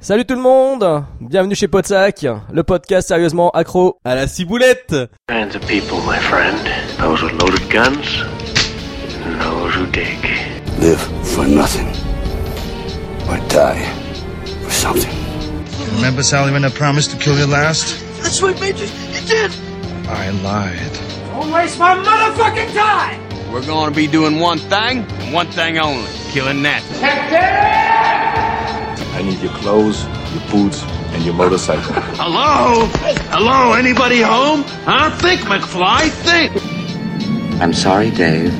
Salut tout le monde Bienvenue chez Podsac, le podcast sérieusement accro. À la ciboulette kinds of people, my friend. Those with loaded guns, and those who dig. Live for nothing. Or die for something. Remember, Sally, when I promised to kill you last? That's what made you. You did. I lied. We're gonna be doing one thing, and one thing only. Killing that. I need your clothes, your boots, and your motorcycle. Hello? Hello? Anybody home? Huh? Think, McFly, think! I'm sorry, Dave.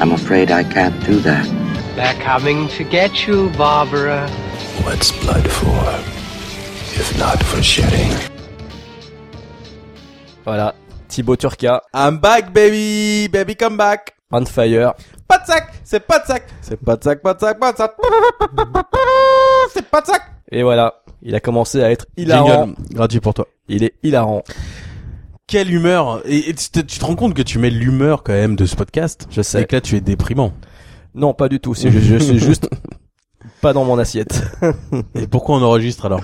I'm afraid I can't do that. They're coming to get you, Barbara. What's blood for? If not for shedding. Voilà, Thibaut Turca, I'm back baby Baby come back on fire. Pas de sac C'est pas de sac C'est pas de sac, pas de sac, pas de sac C'est pas de sac Et voilà, il a commencé à être hilarant. Jingle, gratuit pour toi. Il est hilarant. Quelle humeur Et, et tu, te, tu te rends compte que tu mets l'humeur quand même de ce podcast Je sais. Et que là tu es déprimant. Non, pas du tout. C'est je, je suis juste pas dans mon assiette. Et pourquoi on enregistre alors?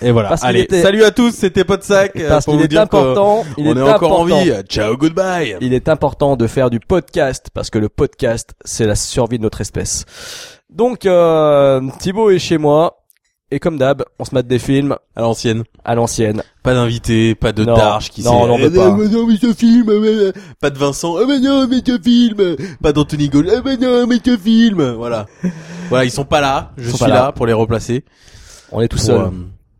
Et voilà. Parce Allez, était- salut à tous, c'était pas de sac. euh, Parce qu'il est important. Il on est, est, encore en important. vie. Ciao, goodbye. Il est important de faire du podcast parce que le podcast, c'est la survie de notre espèce. Donc, euh, Thibaut est chez moi. Et comme d'hab, on se mate des films À l'ancienne. à l'ancienne. Pas d'invité, pas de Non. Darche qui Non, s'est- on en veut Eh, pas. mais non, mais ce film, euh, euh, pas de Vincent, ah mais non, mais ce film, pas d'Anthony Gaulle, ah mais non, mais ce film, voilà. voilà, ils sont pas là, je suis là. là. pour les replacer. On est tout Pour, seul euh,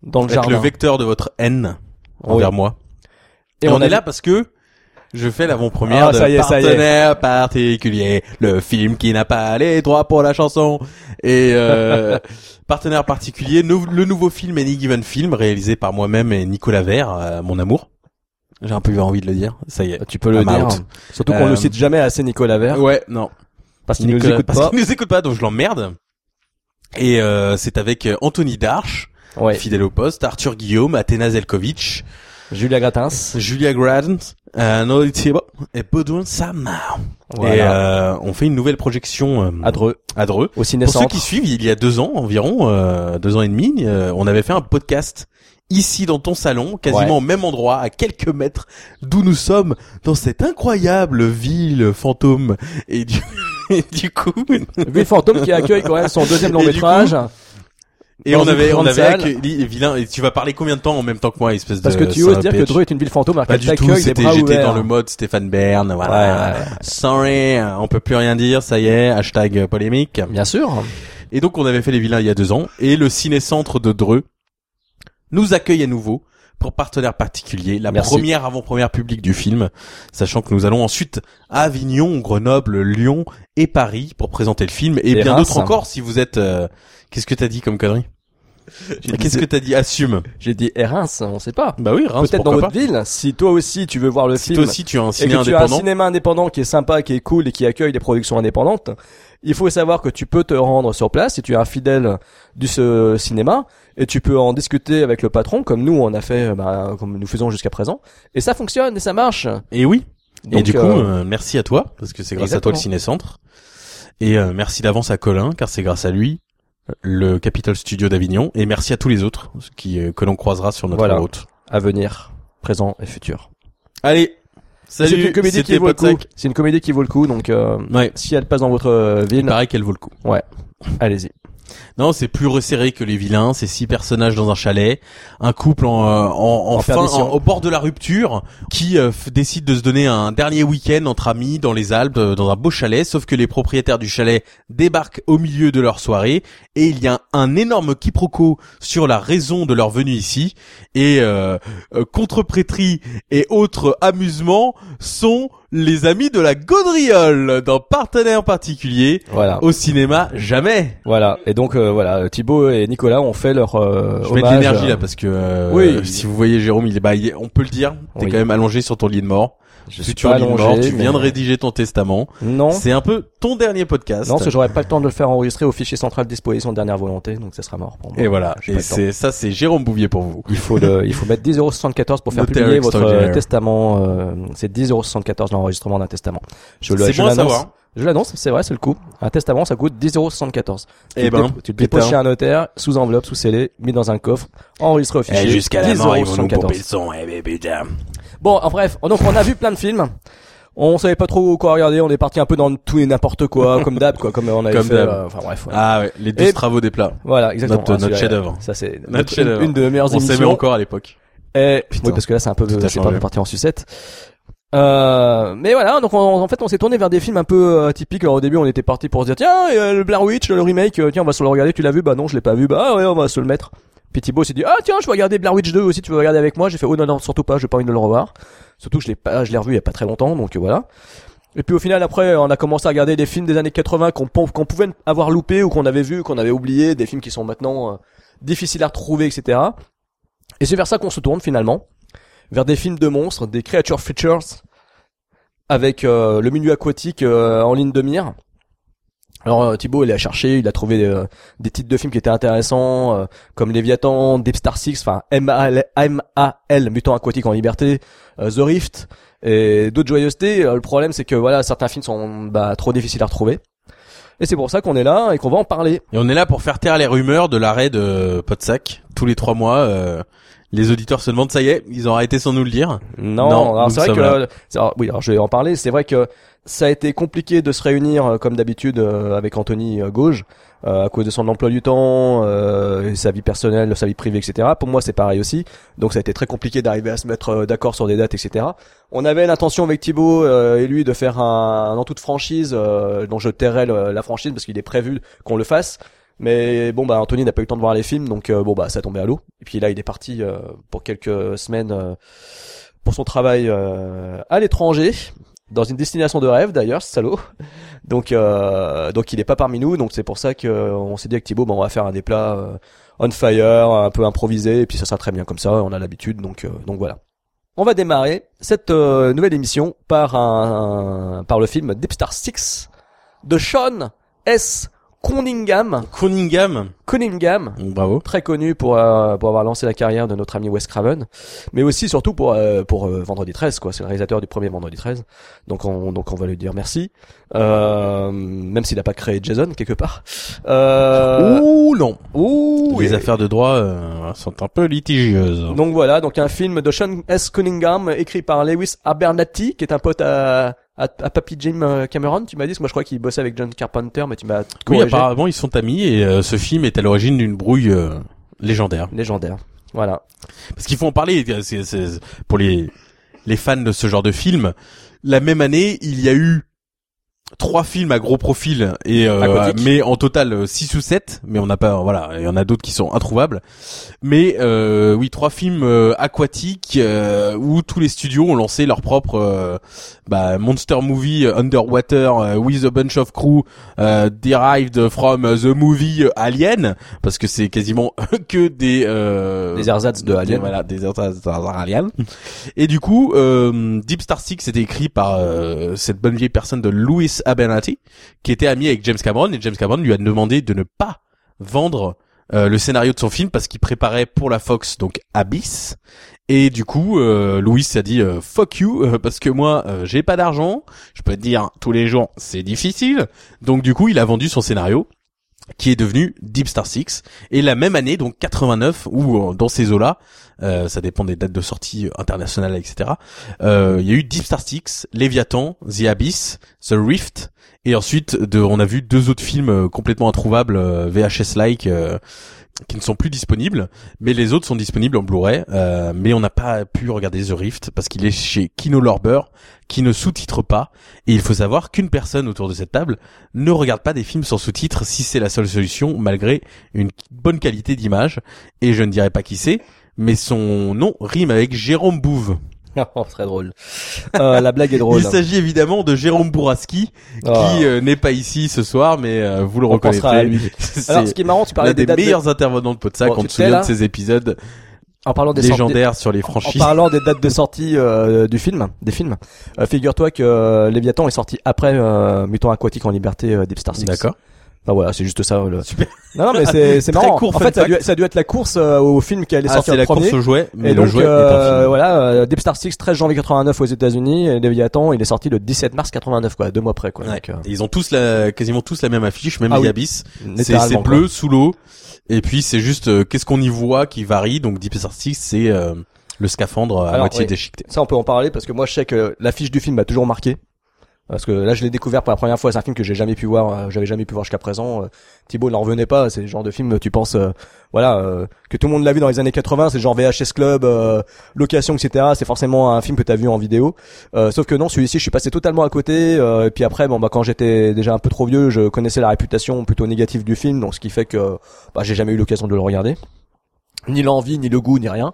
dans le être jardin. le vecteur de votre haine Oui. envers moi. Et, Et on, est là parce que je fais l'avant-première Ah, de ça y est, ça y est. partenaire particulier, le film qui n'a pas les droits pour la chanson. Et euh, partenaire particulier, nou- le nouveau film Any Given Film réalisé par moi-même et Nicolas Vert, euh, mon amour. J'ai un peu eu envie de le dire, ça y est. Tu peux le dire. out. Surtout qu'on Euh, ne cite jamais assez Nicolas Vert. Ouais, non. Parce qu'il nous Nicolas- écoute parce pas. qu'il nous écoute pas, donc je l'emmerde. Et euh, c'est avec euh, Anthony Darche, Ouais. fidèle au poste, Arthur Guillaume, Athéna Zelkovic, Julia Gratins. Julia Grant, euh, Thibault et Baudouin Samau. Et Voilà. euh, on fait une nouvelle projection euh, À Dreux. à Dreux. Au Pour ceux qui suivent, il y a deux ans environ, euh, deux ans et demi, euh, on avait fait un podcast ici dans ton salon, quasiment Ouais. au même endroit, à quelques mètres d'où nous sommes, dans cette incroyable ville fantôme. Et du, et du coup, Ville Fantôme qui accueille quand même son deuxième long Et métrage. Et on avait, on avait. Et tu vas parler combien de temps en même temps que moi, espèce Parce de que tu oses dire que Dreux est une ville fantôme Pas du tout, c'était, j'étais dans le mode Stéphane Bern, voilà. Sorry, on peut plus rien dire, ça y est, hashtag polémique. Bien sûr. Et donc on avait fait les vilains il y a deux ans, et le ciné-centre de Dreux nous accueille à nouveau pour partenaire particulier, la Merci. première avant-première publique du film, sachant que nous allons ensuite à Avignon, Grenoble, Lyon et Paris pour présenter le film, et, Et bien d'autres encore si vous êtes... euh, Qu'est-ce que t'as dit comme connerie Qu'est-ce que t'as dit Assume. J'ai dit et Reims, on sait pas. Bah oui, Reims, Peut-être dans votre pas. ville. Si toi aussi tu veux voir le Si film toi aussi tu as un et ciné tu as un cinéma indépendant qui est sympa, qui est cool et qui accueille des productions indépendantes, il faut savoir que tu peux te rendre sur place si tu es un fidèle du ce cinéma et tu peux en discuter avec le patron comme nous on a fait, bah, comme nous faisons jusqu'à présent. Et ça fonctionne et ça marche. et oui. et Donc, du coup, euh, euh, merci à toi, parce que c'est grâce à toi le Exactement. ciné-centre. Et euh, merci d'avance à Colin, car c'est grâce à lui le Capitol Studio d'Avignon. Et merci à tous les autres qui euh, que l'on croisera sur notre Voilà. route. à venir, présent et futur. Allez, salut. C'est une comédie qui vaut le coup. C'est une comédie qui vaut le coup. Donc euh, Ouais. si elle passe dans votre euh, Il ville, paraît qu'elle vaut le coup. allez-y. Non, c'est plus resserré que les vilains. C'est six personnages dans un chalet, un couple en, euh, en, en fin- au bord de la rupture, qui euh, décide de se donner un dernier week-end entre amis dans les Alpes, euh, dans un beau chalet. Sauf que les propriétaires du chalet débarquent au milieu de leur soirée et il y a un, énorme quiproquo sur la raison de leur venue ici. Et euh, euh, contre-prêterie et autres amusements sont les amis de la gaudriole d'un partenaire particulier. Voilà. Au cinéma, jamais. Voilà. Et donc euh, voilà, Thibaut et Nicolas ont fait leur euh, Je mets de l'énergie euh, là parce que euh, Oui. si vous voyez Jérôme, il est bah il est- on peut le dire, t'es Oui. quand même allongé sur ton lit de mort. Je suis Futur pas lit de allongé, mort, tu mais- viens de rédiger ton testament. Non. C'est un peu ton dernier podcast. Non, parce que j'aurais pas le temps de le faire enregistrer au fichier central de disposition de dernière volonté, donc ça sera mort pour moi. et voilà, et pas c'est ça c'est Jérôme Bouvier pour vous. Il faut le, il faut mettre 10,74€ pour faire publier votre euh, testament. euh, c'est 10,74€ l'enregistrement d'un testament. Je le, je bon l'annonce. Je l'annonce, c'est vrai, c'est le coup. Un test avant, ça coûte 10,74€. Eh Tu le ben, tu le déposes chez un notaire, sous enveloppe, sous scellé, mis dans un coffre, enregistré au fichier. Eh, jusqu'à la mort, ils vont nous 10,74. pomper le son, eh, mais putain. Bon, en bref, donc on a vu plein de films. On savait pas trop quoi regarder, on est parti un peu dans tout et n'importe quoi, comme d'hab, quoi, comme on avait Comme fait. euh, enfin bref, ouais. Ah ouais, les 12 Et- travaux des plats. Voilà, exactement. Notre- Ah, notre chef-d'œuvre. Ça c'est Notre notre- chef-d'œuvre. une, une de meilleures On s'aimait émissions. encore à l'époque. Et, Putain. oui, parce que là, c'est un peu, c'est pas parti en sucette. Euh, mais voilà, donc on- en fait, on s'est tourné vers des films un peu euh, typiques. Alors, au début, on était parti pour se dire, tiens, euh, le Blair Witch, le remake, euh, tiens, on va se le regarder. Tu l'as vu? Bah non, je l'ai pas vu. Bah ah ouais, on va se le mettre. Puis Thibaut s'est dit, ah tiens, je vais regarder Blair Witch 2 aussi. Tu veux regarder avec moi? J'ai fait, oh non non, surtout pas. J'ai pas envie de le revoir. Surtout, je l'ai pas, je l'ai revu il y a pas très longtemps, donc voilà. Et puis au final, après, on a commencé à regarder des films des années 80 qu'on pon- qu'on pouvait avoir loupé ou qu'on avait vu, qu'on avait oublié, des films qui sont maintenant euh, difficiles à retrouver, etc. Et c'est vers ça qu'on se tourne finalement, vers des films de monstres, des creature features, avec euh, le milieu aquatique euh, en ligne de mire. Alors euh, Thibaut, il a cherché, il a trouvé euh, des titres de films qui étaient intéressants, euh, comme Léviathan, Deep Star Six, enfin M.A.L., M.A.L., Mutant Aquatique en Liberté, euh, The Rift, et d'autres joyeusetés. Euh, le problème, c'est que voilà, certains films sont bah, trop difficiles à retrouver. Et c'est pour ça qu'on est là et qu'on va en parler. Et on est là pour faire taire les rumeurs de l'arrêt de Podsac. Tous les trois mois, les auditeurs se demandent, ça y est, ils ont arrêté sans nous le dire. Non, Non, alors c'est vrai que là. c'est- alors, oui, alors je vais en parler. C'est vrai que ça a été compliqué de se réunir euh, comme d'habitude euh, avec Anthony euh, Gauge euh, à cause de son emploi du temps, euh, et sa vie personnelle, sa vie privée, etc. Pour moi, c'est pareil aussi. Donc ça a été très compliqué d'arriver à se mettre d'accord sur des dates, etc. On avait l'intention avec Thibaut euh, et lui de faire un, un en toute franchise euh, dont je tairai le- la franchise parce qu'il est prévu qu'on le fasse. Mais bon bah Anthony n'a pas eu le temps de voir les films donc euh, bon bah ça tombé à l'eau. Et puis là il est parti euh, pour quelques semaines euh, pour son travail euh, à l'étranger, dans une destination de rêve d'ailleurs, salaud. Donc euh, donc il est pas parmi nous, donc c'est pour ça que on s'est dit avec Thibaut, bon, on va faire un des on fire, un peu improvisé, et puis ça sera très bien comme ça, on a l'habitude, donc donc voilà. On va démarrer cette nouvelle émission par un, par le film Deep Star 6 de Sean S. Cunningham. Cunningham. Cunningham, Bravo. très connu pour euh, pour avoir lancé la carrière de notre ami Wes Craven, mais aussi surtout pour euh, pour euh, Vendredi 13 quoi. C'est le réalisateur du premier Vendredi 13, donc on donc on va lui dire merci, euh, même s'il n'a pas créé Jason quelque part. Euh, Ouh non. ouh, les et- affaires de droit euh, sont un peu litigieuses. Donc voilà, donc un film de Sean S. Cunningham écrit par Lewis Abernathy, qui est un pote à à, à Papy Jim Cameron. Tu m'as dit, parce que moi je crois qu'il bossait avec John Carpenter, mais tu m'as oui, corrigé. apparemment ils sont amis et euh, ce film est à l'origine d'une brouille euh, légendaire. légendaire. Voilà. Parce qu'il faut en parler, c'est, c'est- pour les les fans de ce genre de film. La même année, il y a eu trois films à gros profil et euh, mais en total 6 ou 7 mais on n'a pas voilà il y en a d'autres qui sont introuvables. Mais euh, oui trois films euh, aquatiques euh, où tous les studios ont lancé leur propre euh, bah, monster movie euh, underwater euh, with a bunch of crew euh, derived from the movie euh, Alien parce que c'est quasiment que des euh, Des ersatz de Alien. voilà des ersatz Alien. Et du coup euh, Deep Star Six c'était écrit par euh, cette bonne vieille personne de Louis Abernathy qui était ami avec James Cameron et James Cameron lui a demandé de ne pas vendre euh, le scénario de son film parce qu'il préparait pour la Fox donc Abyss. Et du coup euh, Louis a dit euh, fuck you parce que moi j'ai pas d'argent. Je peux te dire tous les jours c'est difficile. Donc du coup il a vendu son scénario qui est devenu Deep Star Six. Et la même année donc 89 où euh, dans ces eaux là ça dépend des dates de sortie euh, internationales etc euh, il y a eu Deep Star Six Léviathan The Abyss The Rift et ensuite de, on a vu deux autres films euh, complètement introuvables euh, VHS like euh, qui ne sont plus disponibles, mais les autres sont disponibles en Blu-ray. euh, mais on n'a pas pu regarder The Rift parce qu'il est chez Kino Lorber, qui ne sous-titre pas. Et il faut savoir qu'une personne autour de cette table ne regarde pas des films sans sous-titres si c'est la seule solution, malgré une bonne qualité d'image. Et je ne dirais pas qui c'est, mais son nom rime avec Jérôme Bouve. Oh, très drôle. Euh, la blague est drôle. Il s'agit évidemment de Jérôme Bouraski, Oh. qui euh, n'est pas ici ce soir, mais euh, vous le On pensera à lui. Alors, ce qui est marrant, tu parlais des des, de- meilleurs intervenants de Podsac. Bon, on sais, souvient là de ces épisodes En parlant des légendaires sur les En franchises. parlant des dates de sortie euh, du film, des films, euh, figure-toi que euh, Léviathan est sorti après Mutant Aquatique en Liberté Deep Star Six. D'accord. Enfin voilà, c'est juste ça. Le... Super. Non, non mais c'est c'est marrant. court en fait, ça a, dû, fact. ça a dû être la course euh, au film qui allait Ah, sortir c'est le la premier. course au jouet, mais et le donc jouet est euh, voilà, euh, Deep Star 6 13 janvier 89 aux États-Unis et Leviathan, il est sorti le 17 mars 89 quoi, deux mois près quoi. Ouais. Donc, euh, Et ils ont tous la, quasiment tous la même affiche, même Ah les oui. Abyss. C'est c'est quoi. bleu sous l'eau. Et puis c'est juste qu'est-ce qu'on y voit qui varie. Donc Deep Star Six, c'est euh, le scaphandre à Alors, moitié oui. déchiqueté. Ça, on peut en parler parce que moi, je sais que l'affiche du film m'a toujours marqué. Parce que là, je l'ai découvert pour la première fois. C'est un film que j'ai jamais pu voir. euh, J'avais jamais pu voir jusqu'à présent. Euh, Thibaut n'en revenait pas. C'est le genre de film, tu penses, euh, voilà, que tout le monde l'a vu dans les années 80. C'est genre VHS Club, location, etc. C'est forcément un film que t'as vu en vidéo. Sauf que non, celui-ci, je suis passé totalement à côté. et puis après, bon, bah, quand j'étais déjà un peu trop vieux, je connaissais la réputation plutôt négative du film. Donc, ce qui fait que, bah, j'ai jamais eu l'occasion de le regarder. Ni l'envie, ni le goût, ni rien.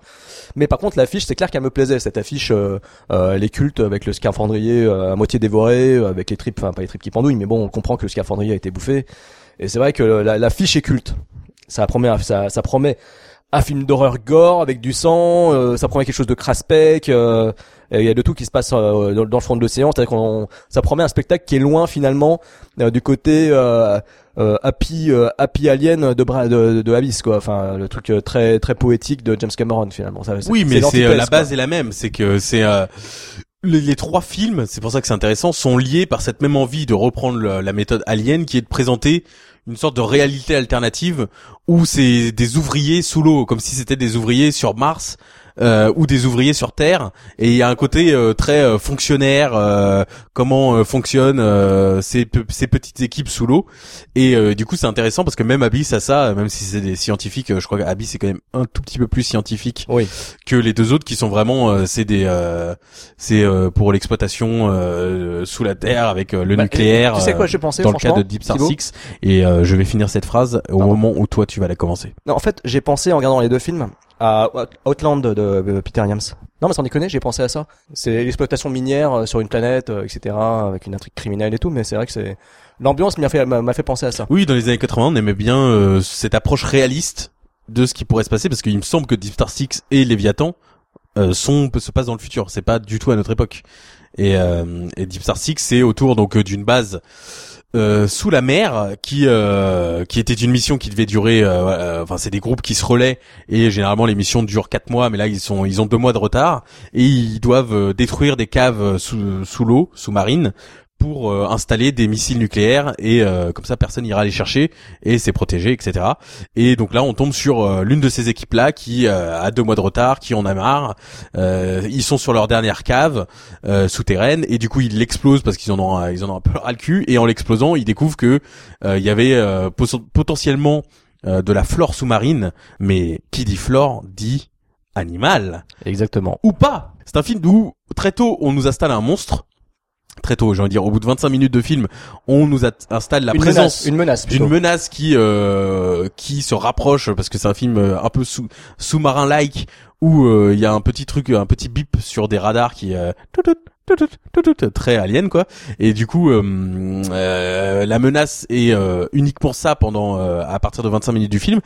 Mais par contre, l'affiche, c'est clair qu'elle me plaisait. Cette affiche, euh, euh, elle est culte avec le scaphandrier euh, à moitié dévoré, euh, avec les tripes, enfin pas les tripes qui pendouillent, mais bon, on comprend que le scaphandrier a été bouffé. Et c'est vrai que la- l'affiche est culte. Ça promet, ça, ça promet un film d'horreur gore avec du sang. euh, ça promet quelque chose de craspec. euh, Il y a de tout qui se passe dans, le fond de l'océan. C'est-à-dire qu'on, ça promet un spectacle qui est loin finalement du côté euh, happy, euh, happy alien de, Bra- de, de Abyss quoi. Enfin, le truc euh, très très poétique de James Cameron finalement. Ça, Oui, mais c'est euh, la quoi. base est la même. C'est que c'est euh, les, les trois films, c'est pour ça que c'est intéressant, sont liés par cette même envie de reprendre le- la méthode Alien, qui est de présenter une sorte de réalité alternative où c'est des ouvriers sous l'eau, comme si c'était des ouvriers sur Mars. Euh, ou des ouvriers sur Terre et il y a un côté euh, très euh, fonctionnaire euh, comment euh, fonctionnent euh, ces, pe- ces petites équipes sous l'eau et euh, du coup c'est intéressant parce que même Abyss a ça même si c'est des scientifiques euh, je crois qu'Abyss c'est quand même un tout petit peu plus scientifique Oui. que les deux autres qui sont vraiment euh, c'est des euh, c'est euh, pour l'exploitation euh, sous la terre avec le Bah, nucléaire Tu sais quoi, j'ai pensé dans le cas de Deep Star Thibaut Six et euh, je vais finir cette phrase au Pardon. moment où toi tu vas la commencer. Non, en fait, j'ai pensé en regardant les deux films à Outland de, Peter Yams. Non, mais sans déconner, j'ai pensé à ça. C'est l'exploitation minière euh, sur une planète, euh, etc., avec une intrigue criminelle et tout. Mais c'est vrai que c'est l'ambiance m'a fait m'a fait penser à ça. Oui, dans les années 80, on aimait bien euh, cette approche réaliste de ce qui pourrait se passer parce qu'il me semble que Deep Star Six et Léviathan euh, sont se passent dans le futur. C'est pas du tout à notre époque. Et, euh, et Deep Star Six, c'est autour donc d'une base euh, sous la mer qui euh, qui était une mission qui devait durer. euh, euh, enfin, c'est des groupes qui se relaient et généralement les missions durent quatre mois, mais là ils sont ils ont deux mois de retard et ils doivent détruire des caves sous sous l'eau sous-marine pour euh, installer des missiles nucléaires et euh, comme ça personne ira les chercher et c'est protégé etc et donc là on tombe sur euh, l'une de ces équipes là qui euh, a deux mois de retard qui en a marre Euh, ils sont sur leur dernière cave euh, souterraine et du coup ils l'explosent parce qu'ils en ont un- ils en ont un peu ras le cul et en l'explosant ils découvrent que euh, il y avait euh, potentiellement euh, de la flore sous-marine mais qui dit flore dit animal Exactement. ou pas. C'est un film où très tôt on nous installe un monstre. Très tôt, j'ai envie de dire, au bout de 25 minutes de film, on nous installe la une présence menace, une menace. d'une menace qui euh, qui se rapproche parce que c'est un film euh, un peu sous sous-marin like où euh, il y a un petit truc un petit bip sur des radars qui euh, tout, tout, très alien quoi. Et du coup euh, euh, la menace est euh, uniquement ça pendant euh, à partir de 25 minutes du film.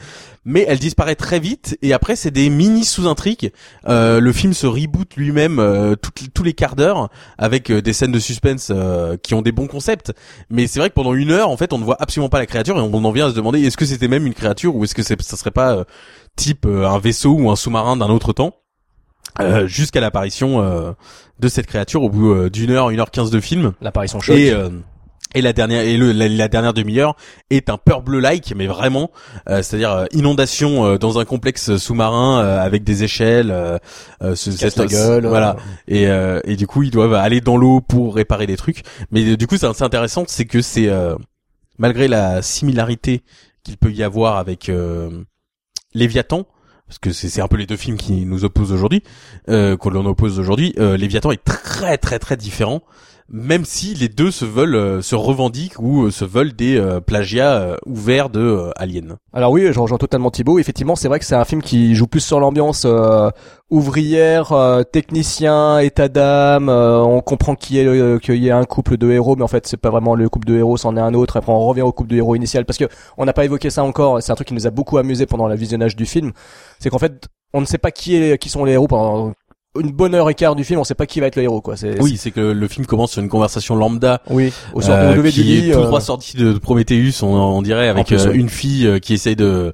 Mais elle disparaît très vite et après c'est des mini sous-intrigues. Euh, le film se reboot lui-même tous les quarts d'heure avec des scènes de suspense qui ont des bons concepts. Mais c'est vrai que pendant une heure en fait on ne voit absolument pas la créature et on en vient à se demander est-ce que c'était même une créature ou est-ce que ça serait pas type un vaisseau ou un sous-marin d'un autre temps? Euh, jusqu'à l'apparition euh, de cette créature au bout euh, d'une heure, une heure quinze de film L'apparition choc. et euh, et la dernière et le, la, la dernière demi-heure est un peur bleu like mais vraiment euh, c'est-à-dire euh, inondation euh, dans un complexe sous-marin euh, avec des échelles euh, euh, ce, Casse cette- gueule. voilà et, euh, et du coup ils doivent aller dans l'eau pour réparer des trucs mais du coup c'est intéressant c'est que c'est euh, malgré la similarité qu'il peut y avoir avec euh, Léviathan parce que c'est un peu les deux films qui nous opposent aujourd'hui euh, qu'on oppose aujourd'hui. Euh, Léviathan est très très très différent même si les deux se veulent euh, se revendiquent ou euh, se veulent des euh, plagiats euh, ouverts de euh, Alien Alors oui, je rejoins totalement Thibaut. Effectivement, c'est vrai que c'est un film qui joue plus sur l'ambiance ouvrière, technicien, état d'âme. on comprend qu'il y, qu'il y ait un couple de héros, mais en fait, c'est pas vraiment le couple de héros, c'en est un autre. Après, on revient au couple de héros initial parce que on n'a pas évoqué ça encore. C'est un truc qui nous a beaucoup amusé pendant le visionnage du film. C'est qu'en fait, on ne sait pas qui est, qui sont les héros pendant une bonne heure et quart du film, on sait pas qui va être le héros, quoi. C'est, Oui, c'est que le film commence sur une conversation lambda. Oui, au sort euh, lever du qui lit, est tout euh, droit sorti de Prometheus, on, on dirait, avec plus, euh, une fille euh, qui essaye de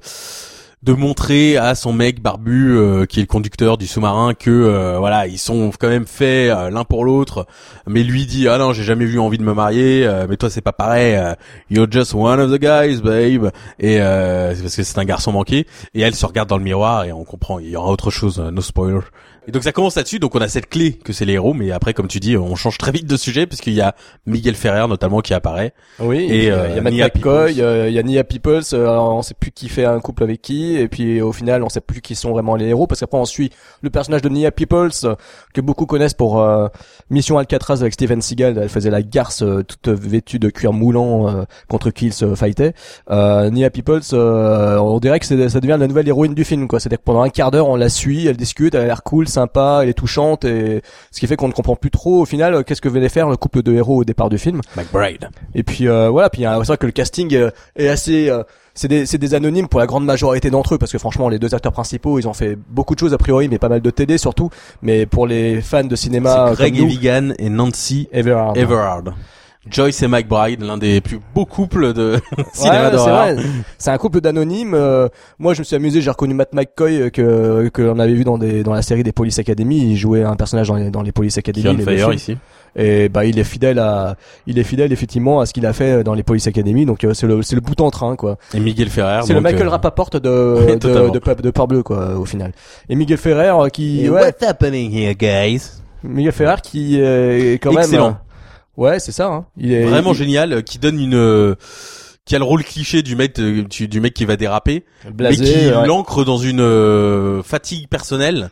de montrer à son mec barbu euh, qui est le conducteur du sous-marin que euh, voilà ils sont quand même faits euh, l'un pour l'autre. Mais lui dit ah non j'ai jamais eu envie de me marier euh, mais toi c'est pas pareil euh, you're just one of the guys babe. Et euh, c'est parce que c'est un garçon manqué. Et elle se regarde dans le miroir et on comprend il y aura autre chose euh, no spoiler et donc ça commence là-dessus, donc on a cette clé que c'est les héros, mais après comme tu dis, on change très vite de sujet puisqu'il y a Miguel Ferrer notamment qui apparaît. Oui, Et, euh, il y a Matt Nia McCoy, euh, il y a Nia Peoples, euh, on sait plus qui fait un couple avec qui, et puis au final on sait plus qui sont vraiment les héros, parce qu'après on suit le personnage de Nia Peoples, euh, que beaucoup connaissent pour euh, Mission Alcatraz avec Steven Seagal, elle faisait la garce euh, toute vêtue de cuir moulant euh, contre qui il se fightait. Euh, Nia Peoples, euh, on dirait que ça devient la nouvelle héroïne du film, quoi. C'est-à-dire que pendant un quart d'heure on la suit, elle discute, elle a l'air cool, sympa, elle est touchante, et ce qui fait qu'on ne comprend plus trop au final euh, qu'est-ce que venait faire le couple de héros au départ du film. McBride. Et puis euh, voilà, puis euh, c'est vrai que le casting euh, est assez euh, c'est des c'est des anonymes pour la grande majorité d'entre eux parce que franchement les deux acteurs principaux, ils ont fait beaucoup de choses a priori mais pas mal de TD surtout, mais pour les fans de cinéma C'est Greg Evigan et Nancy Everard. Everard. Joyce et McBride, l'un des plus beaux couples de cinéma Ouais, c'est d'horreur. vrai. C'est un couple d'anonymes. euh, moi, je me suis amusé. J'ai reconnu Matt McCoy euh, que que l'on avait vu dans des dans la série des Police Academy. Il jouait un personnage dans les, dans les Police Academy. Qui les fire ici. Et bah, il est fidèle à il est fidèle effectivement à ce qu'il a fait dans les Police Academy. Donc euh, c'est le c'est le bout en train quoi. Et Miguel Ferrer. C'est le Michael euh, Rapaport de de, de, de, de Peur-Bleu, quoi au final. Et Miguel Ferrer euh, qui ouais, What's happening here, guys? Miguel Ferrer qui euh, est quand Excellent. même euh, Ouais, c'est ça hein. Il est Vraiment il- génial, euh, qui donne une, euh, qui a le rôle cliché du mec, du, mec qui va déraper, blasé, mais qui ouais. l'ancre dans une euh, fatigue personnelle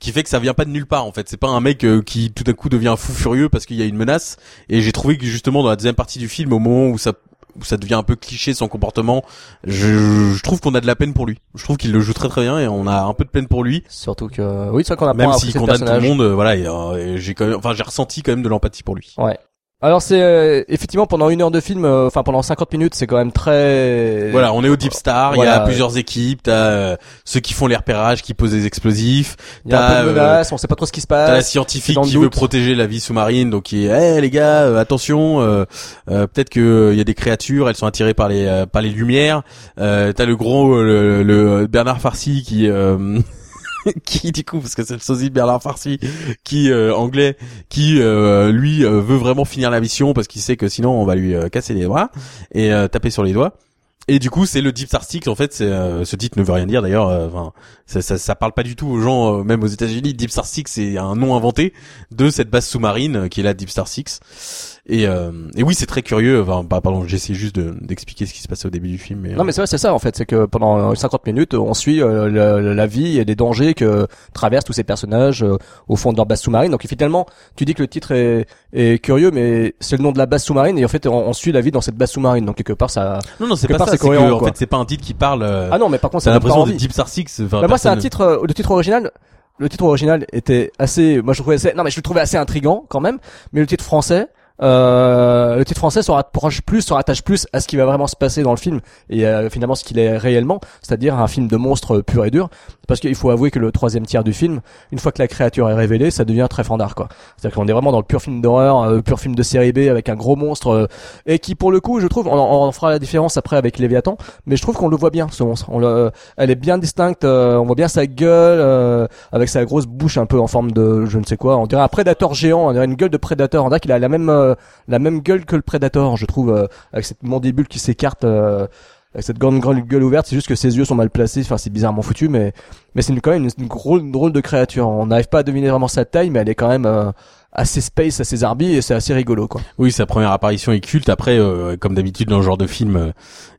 qui fait que ça vient pas de nulle part en fait c'est pas un mec euh, qui tout d'un coup devient fou furieux parce qu'il y a une menace et j'ai trouvé que justement dans la deuxième partie du film au moment où ça où ça devient un peu cliché son comportement je, je trouve qu'on a de la peine pour lui je trouve qu'il le joue très très bien et on a un peu de peine pour lui Surtout que oui, c'est vrai qu'on apprend même s'il condamne tout le monde euh, voilà et, euh, et j'ai quand même enfin j'ai ressenti quand même de l'empathie pour lui Ouais. Alors c'est euh, effectivement pendant une heure de film, euh, enfin pendant 50 minutes, c'est quand même très. Voilà, on est au Deep Star, il y a plusieurs équipes, t'as euh, ceux qui font les repérages, qui posent des explosifs, Il y a un t'as, peu de euh, menace, on sait pas trop ce qui se T'as la passe. scientifique qui veut protéger la vie sous-marine, donc qui est, Eh, les gars, euh, attention, euh, euh, peut-être que il y a des créatures, elles sont attirées par les euh, par les lumières. Euh, T'as le gros le, le Bernard Farcy qui euh, qui du coup parce que c'est le sosie de Bernard Farcy qui euh, anglais qui euh, lui euh, veut vraiment finir la mission parce qu'il sait que sinon on va lui euh, casser les doigts et euh, taper sur les doigts. Et du coup, c'est le Deep Star Six. En fait, euh, ce titre ne veut rien dire d'ailleurs. euh, ça, ça, ça parle pas du tout aux gens, euh, même aux États-Unis. Deep Star Six, c'est un nom inventé de cette base sous-marine euh, qui est la Deep Star Six. Et, euh, et oui, c'est très curieux. Enfin, bah, pardon, j'essaie juste de- d'expliquer ce qui se passait au début du film. Mais, Non mais c'est c'est ça en fait, c'est que pendant euh, 50 minutes, on suit euh, la vie et les dangers que traversent tous ces personnages euh, au fond de leur base sous-marine. Donc finalement, tu dis que le titre est, est curieux, mais c'est le nom de la base sous-marine et en fait, on, on suit la vie dans cette base sous-marine. Donc quelque part, ça. non, non, c'est pas part, ça. c'est C'est en fait, c'est pas un titre qui parle. euh, Ah non, mais par contre, pas l'impression de. Deep Star Six. Enfin, Bah, moi, c'est un titre, euh, le titre original. Le titre original était assez, moi je trouvais assez, non mais je le trouvais assez intrigant quand même, mais le titre français, euh, le titre français se rapproche plus, se rattache plus à ce qui va vraiment se passer dans le film et euh, finalement ce qu'il est réellement, c'est-à-dire un film de monstre pur et dur. Parce qu'il faut avouer que le troisième tiers du film, une fois que la créature est révélée, ça devient très fandard quoi. C'est-à-dire qu'on est vraiment dans le pur film d'horreur, euh, pur film de série B avec un gros monstre euh, et qui pour le coup, je trouve, on, en fera la différence après avec Léviathan, mais je trouve qu'on le voit bien ce monstre. On le, elle est bien distincte, on voit bien sa gueule avec sa grosse bouche un peu en forme de je ne sais quoi. On dirait un prédateur géant, on dirait une gueule de prédateur. On dirait qu'il a la même euh, la même gueule que le prédateur, je trouve, euh, avec cette mandibule qui s'écarte. euh, avec cette grande, grande gueule ouverte, c'est juste que ses yeux sont mal placés, enfin c'est bizarrement foutu, mais mais c'est une- quand même une, une drôle, drôle de créature. On n'arrive pas à deviner vraiment sa taille, mais elle est quand même euh, assez space, assez zarbi, et c'est assez rigolo quoi. Oui, sa première apparition est culte. Après, euh, comme d'habitude dans ce genre de film, euh,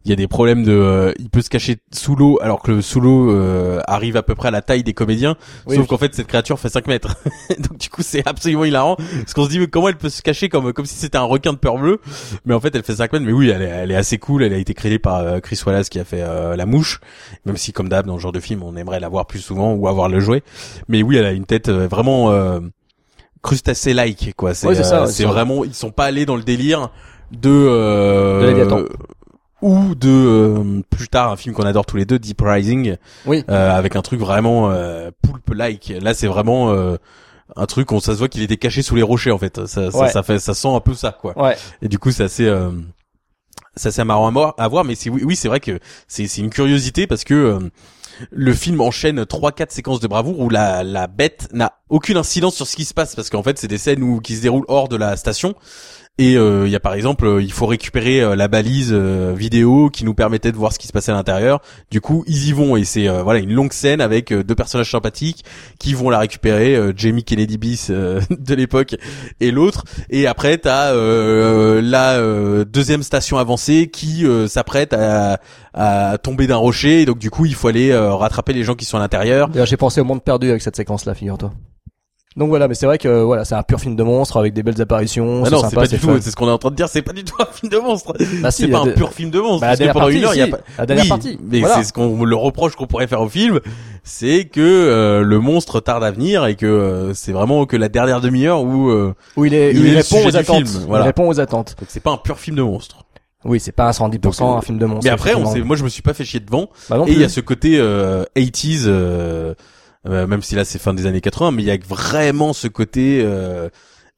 il y a des problèmes de. euh, il peut se cacher sous l'eau, alors que le sous l'eau euh, arrive à peu près à la taille des comédiens. Oui, sauf oui. qu'en fait, cette créature fait 5 mètres. Donc du coup, c'est absolument hilarant, parce qu'on se dit mais comment elle peut se cacher comme comme si c'était un requin de peur bleue? Mais en fait, elle fait 5 mètres. Mais oui, elle est, elle est assez cool. Elle a été créée par euh, Chris Wallace qui a fait euh, la mouche. Même si, comme d'hab, dans ce genre de film, on aimerait la voir plus souvent ou avoir le jouet. Mais oui, elle a une tête euh, vraiment. Euh, crustacé-like quoi c'est Ouais, ça, euh, ouais, ça. vraiment ils sont pas allés dans le délire de euh, De ou de euh, plus tard un film qu'on adore tous les deux Deep Rising Oui. euh, avec un truc vraiment euh, poulpe like là c'est vraiment euh, un truc on ça se voit qu'il était caché sous les rochers en fait. Ça, ça, Ouais. ça fait ça sent un peu ça quoi. Ouais. Et du coup c'est assez euh, c'est marrant à, voir- à voir mais c'est oui, oui c'est vrai que c'est c'est une curiosité parce que euh, le film enchaîne trois quatre séquences de bravoure où la la bête n'a aucune incidence sur ce qui se passe parce qu'en fait c'est des scènes où qui se déroulent hors de la station et euh, il y a par exemple, euh, il faut récupérer euh, la balise vidéo qui nous permettait de voir ce qui se passait à l'intérieur. Du coup, ils y vont et c'est voilà une longue scène avec deux personnages sympathiques qui vont la récupérer, Jamie Kennedy Bis de l'époque et l'autre. Et après, t'as la deuxième station avancée qui s'apprête à, à tomber d'un rocher. Et donc du coup, il faut aller rattraper les gens qui sont à l'intérieur. J'ai pensé au monde perdu avec cette séquence-là, figure-toi. Donc voilà, mais c'est vrai que voilà, c'est un pur film de monstre avec des belles apparitions. Ah non, c'est pas du tout. C'est ce qu'on est en train de dire. C'est pas du tout un film de monstre. Bah si, c'est pas un pur film de monstre. Bah, la que pendant partie, une heure, il y a si. pas. La dernière oui, partie, Mais voilà. c'est ce qu'on le reproche qu'on pourrait faire au film, c'est que euh, le monstre tarde à venir et que euh, c'est vraiment que la dernière demi-heure où euh, Où il est, il il, répond aux attentes. film, voilà. Il répond aux attentes. donc c'est pas un pur film de monstre. Oui, c'est pas un 110% Donc, euh, un film de monstre. Mais après, on moi je me suis pas fait chier devant. Bah et il y a ce côté euh, 80s, euh, même si là c'est fin des années 80, mais il y a vraiment ce côté euh,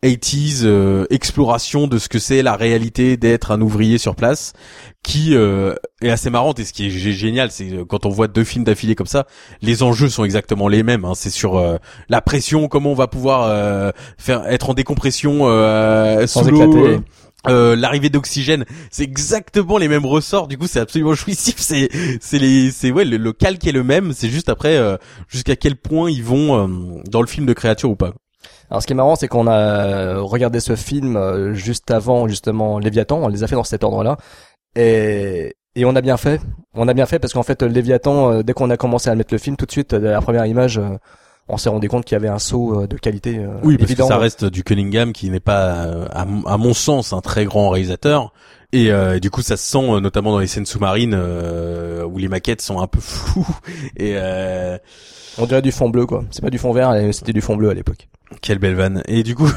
80s euh, exploration de ce que c'est la réalité d'être un ouvrier sur place, qui euh, est assez marrante. Et ce qui est gé- génial, c'est euh, quand on voit deux films d'affilée comme ça, les enjeux sont exactement les mêmes. Hein. C'est sur euh, la pression, comment on va pouvoir euh, faire être en décompression euh, Sans sous l'eau. Euh, l'arrivée d'oxygène, c'est exactement les mêmes ressorts. Du coup, c'est absolument jouissif. C'est, c'est les, c'est ouais, le, le calque est le même. C'est juste après euh, jusqu'à quel point ils vont euh, dans le film de créature ou pas. Alors ce qui est marrant, c'est qu'on a euh, regardé ce film euh, juste avant justement Léviathan. On les a fait dans cet ordre-là, et et on a bien fait. On a bien fait parce qu'en fait Léviathan, euh, dès qu'on a commencé à mettre le film, tout de suite, la première image, on s'est rendu compte qu'il y avait un saut euh, de qualité. euh, Oui, parce évident. que ça reste du Cunningham qui n'est pas, euh, à, mon- à mon sens, un très grand réalisateur. Et euh, du coup, ça se sent euh, notamment dans les scènes sous-marines euh, où les maquettes sont un peu floues. Et euh, On dirait du fond bleu, quoi. C'est pas du fond vert, c'était du fond bleu à l'époque. quelle belle vanne. Et du coup,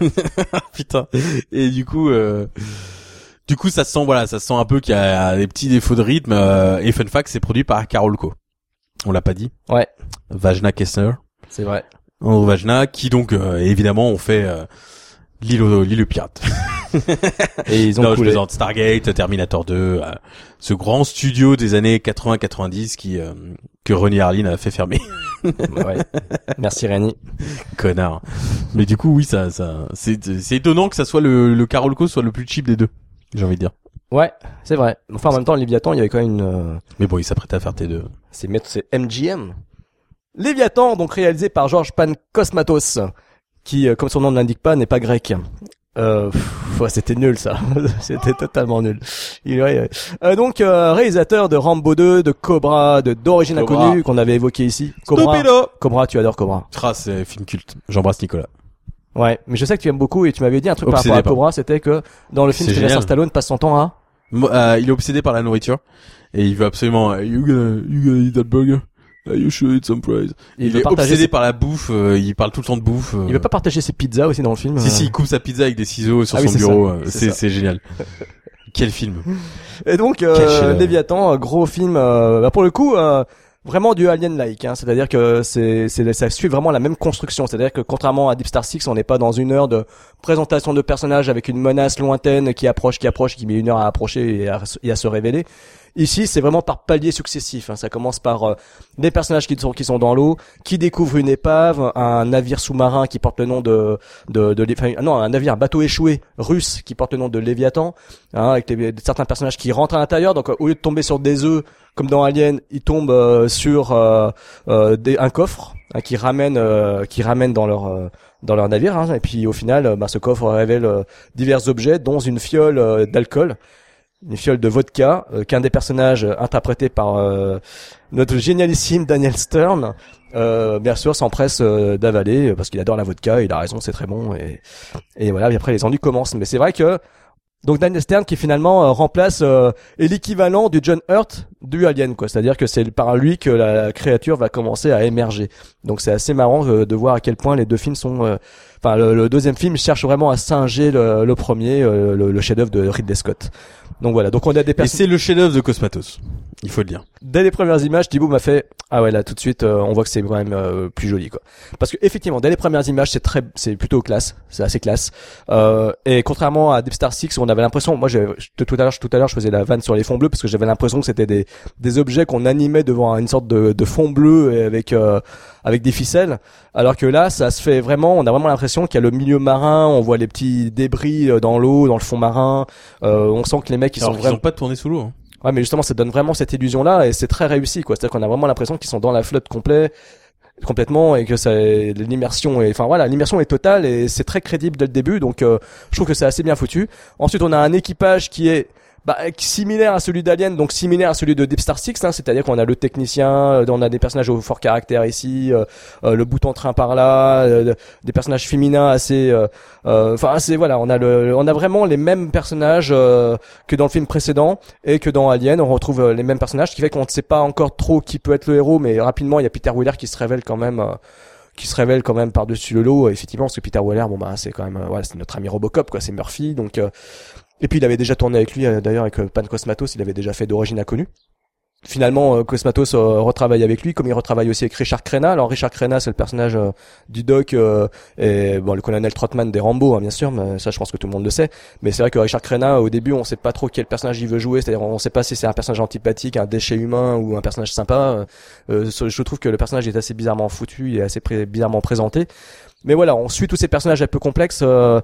putain. Et du coup, euh, du coup, ça se sent, voilà, ça se sent un peu qu'il y a des petits défauts de rythme. euh, et fun fact, c'est produit par Carolco. On l'a pas dit. Ouais. Vajna Kessner. C'est vrai. Andrew Vajna, qui donc euh, évidemment ont fait euh, l'île aux- l'île aux pirates. Et ils ont Non, je coulé. plaisante. Stargate, Terminator 2, euh, ce grand studio des années 80-90 qui euh, que Ronnie Harlin a fait fermer. Ouais. Merci Rémi. Connard. Mais du coup, oui, ça, ça, c'est, c'est étonnant que ça soit le, le Carolco soit le plus cheap des deux. J'ai envie de dire. Ouais, c'est vrai. Enfin, en même temps, Léviathan, il y avait quand même une, euh, Mais bon, il s'apprête à faire T2. c'est met- c'est MGM. Léviathan, donc réalisé par Georges Pankosmatos, qui, euh, comme son nom ne l'indique pas, n'est pas grec. Euh, ouais, c'était nul ça, c'était totalement nul. Il, ouais, ouais. Euh, donc euh, réalisateur de Rambo 2, de Cobra, de d'origine Cobra. inconnue qu'on avait évoqué ici. Cobra, Stupido Cobra, tu adores Cobra. Ah, c'est film culte. J'embrasse Nicolas. Ouais, mais je sais que tu aimes beaucoup et tu m'avais dit un truc Obsédé par rapport à Cobra, c'était que dans le film, Sylvester. Stallone passe son temps à euh, il est obsédé par la nourriture et il veut absolument. euh, You gonna, you gonna eat that burger? You should eat some fries? il, Il, est obsédé ses- par la bouffe. euh, il parle tout le temps de bouffe. euh. il veut pas partager ses pizzas aussi dans le film. Si euh. si, il coupe sa pizza avec des ciseaux sur Ah son bureau. euh, c'est génial. Quel film Et donc euh. Léviathan, euh, gros film, euh, bah, pour le coup, euh, vraiment du Alien-like. Hein, C'est-à-dire que c'est, c'est, ça suit vraiment la même construction. C'est-à-dire que contrairement à Deep Star Six, on n'est pas dans une heure de présentation de personnages avec une menace lointaine qui approche, qui approche, qui met une heure à approcher et à, et à se révéler. Ici, c'est vraiment par paliers successifs. hein. Ça commence par euh, des personnages qui sont qui sont dans l'eau, qui découvrent une épave, un navire sous-marin qui porte le nom de de, de, enfin, non, un navire, un bateau échoué russe qui porte le nom de Léviathan, hein, avec les- certains personnages qui rentrent à l'intérieur. Donc, euh, au lieu de tomber sur des œufs comme dans Alien, ils tombent euh, sur euh, euh, des, un coffre hein, qui ramène qui ramène dans leur dans leur navire. hein. et puis au final, bah, ce coffre révèle divers objets, dont une fiole d'alcool une fiole de vodka euh, qu'un des personnages euh, interprété par euh, notre génialissime Daniel Stern euh, bien sûr s'empresse euh, d'avaler euh, parce qu'il adore la vodka et il a raison c'est très bon et et voilà et après les ennuis commencent. Mais c'est vrai que donc Daniel Stern qui finalement euh, remplace euh, est l'équivalent du John Hurt du Alien quoi. C'est-à-dire que c'est par lui que la créature va commencer à émerger. Donc c'est assez marrant euh, de voir à quel point les deux films sont euh, enfin le, le deuxième film cherche vraiment à singer le, le premier euh, le, le chef-d'œuvre de Ridley Scott. Donc voilà. Donc on a des Et personnes c'est le chef-d'œuvre de Cosmatos. Il faut le dire. Dès les premières images, Thibaut m'a fait ah ouais là tout de suite euh, on voit que c'est quand même euh, plus joli quoi. Parce que effectivement dès les premières images c'est très c'est plutôt classe, c'est assez classe. Euh, et contrairement à Deep Star 6 où on avait l'impression moi j'ai tout à l'heure tout à l'heure je faisais la vanne sur les fonds bleus parce que j'avais l'impression que c'était des des objets qu'on animait devant une sorte de, de fond bleu et avec euh, avec des ficelles alors que là ça se fait vraiment on a vraiment l'impression qu'il y a le milieu marin, on voit les petits débris euh, dans l'eau, dans le fond marin, euh, on sent que les mecs ils Alors sont qu'ils vraiment ont pas tourné sous l'eau. hein. Ouais, mais justement, ça donne vraiment cette illusion-là et c'est très réussi, quoi. C'est-à-dire qu'on a vraiment l'impression qu'ils sont dans la flotte complet, complètement et que ça, l'immersion est, enfin voilà, l'immersion est totale et c'est très crédible dès le début. Donc, euh, je trouve que c'est assez bien foutu. Ensuite, on a un équipage qui est bah, similaire à celui d'Alien, donc similaire à celui de Deep Star Six, hein, c'est-à-dire qu'on a le technicien, euh, on a des personnages au fort caractère ici, euh, euh, le bout en train par là, euh, des personnages féminins assez, euh, euh, enfin assez voilà, on a le, on a vraiment les mêmes personnages euh, que dans le film précédent et que dans Alien, on retrouve euh, les mêmes personnages, ce qui fait qu'on ne sait pas encore trop qui peut être le héros, mais rapidement il y a Peter Wheeler qui se révèle quand même. euh, qui se révèle quand même par-dessus le lot, effectivement, parce que Peter Weller, bon bah c'est quand même, euh, voilà, c'est notre ami Robocop, quoi, c'est Murphy, donc euh, et puis il avait déjà tourné avec lui, euh, d'ailleurs avec euh, Pan Cosmatos, il avait déjà fait d'origine inconnue. Finalement, euh, Cosmatos retravaille avec lui, comme il retravaille aussi avec Richard Crenna. Alors Richard Crenna, c'est le personnage du Doc et bon le colonel Trotman des Rambo, hein, bien sûr, mais ça je pense que tout le monde le sait. Mais c'est vrai que Richard Crenna, au début, on sait pas trop quel personnage il veut jouer, c'est-à-dire on sait pas si c'est un personnage antipathique, un déchet humain ou un personnage sympa. Euh, je trouve que le personnage est assez bizarrement foutu, il est assez bizarrement présenté. Mais voilà, on suit tous ces personnages un peu complexes euh,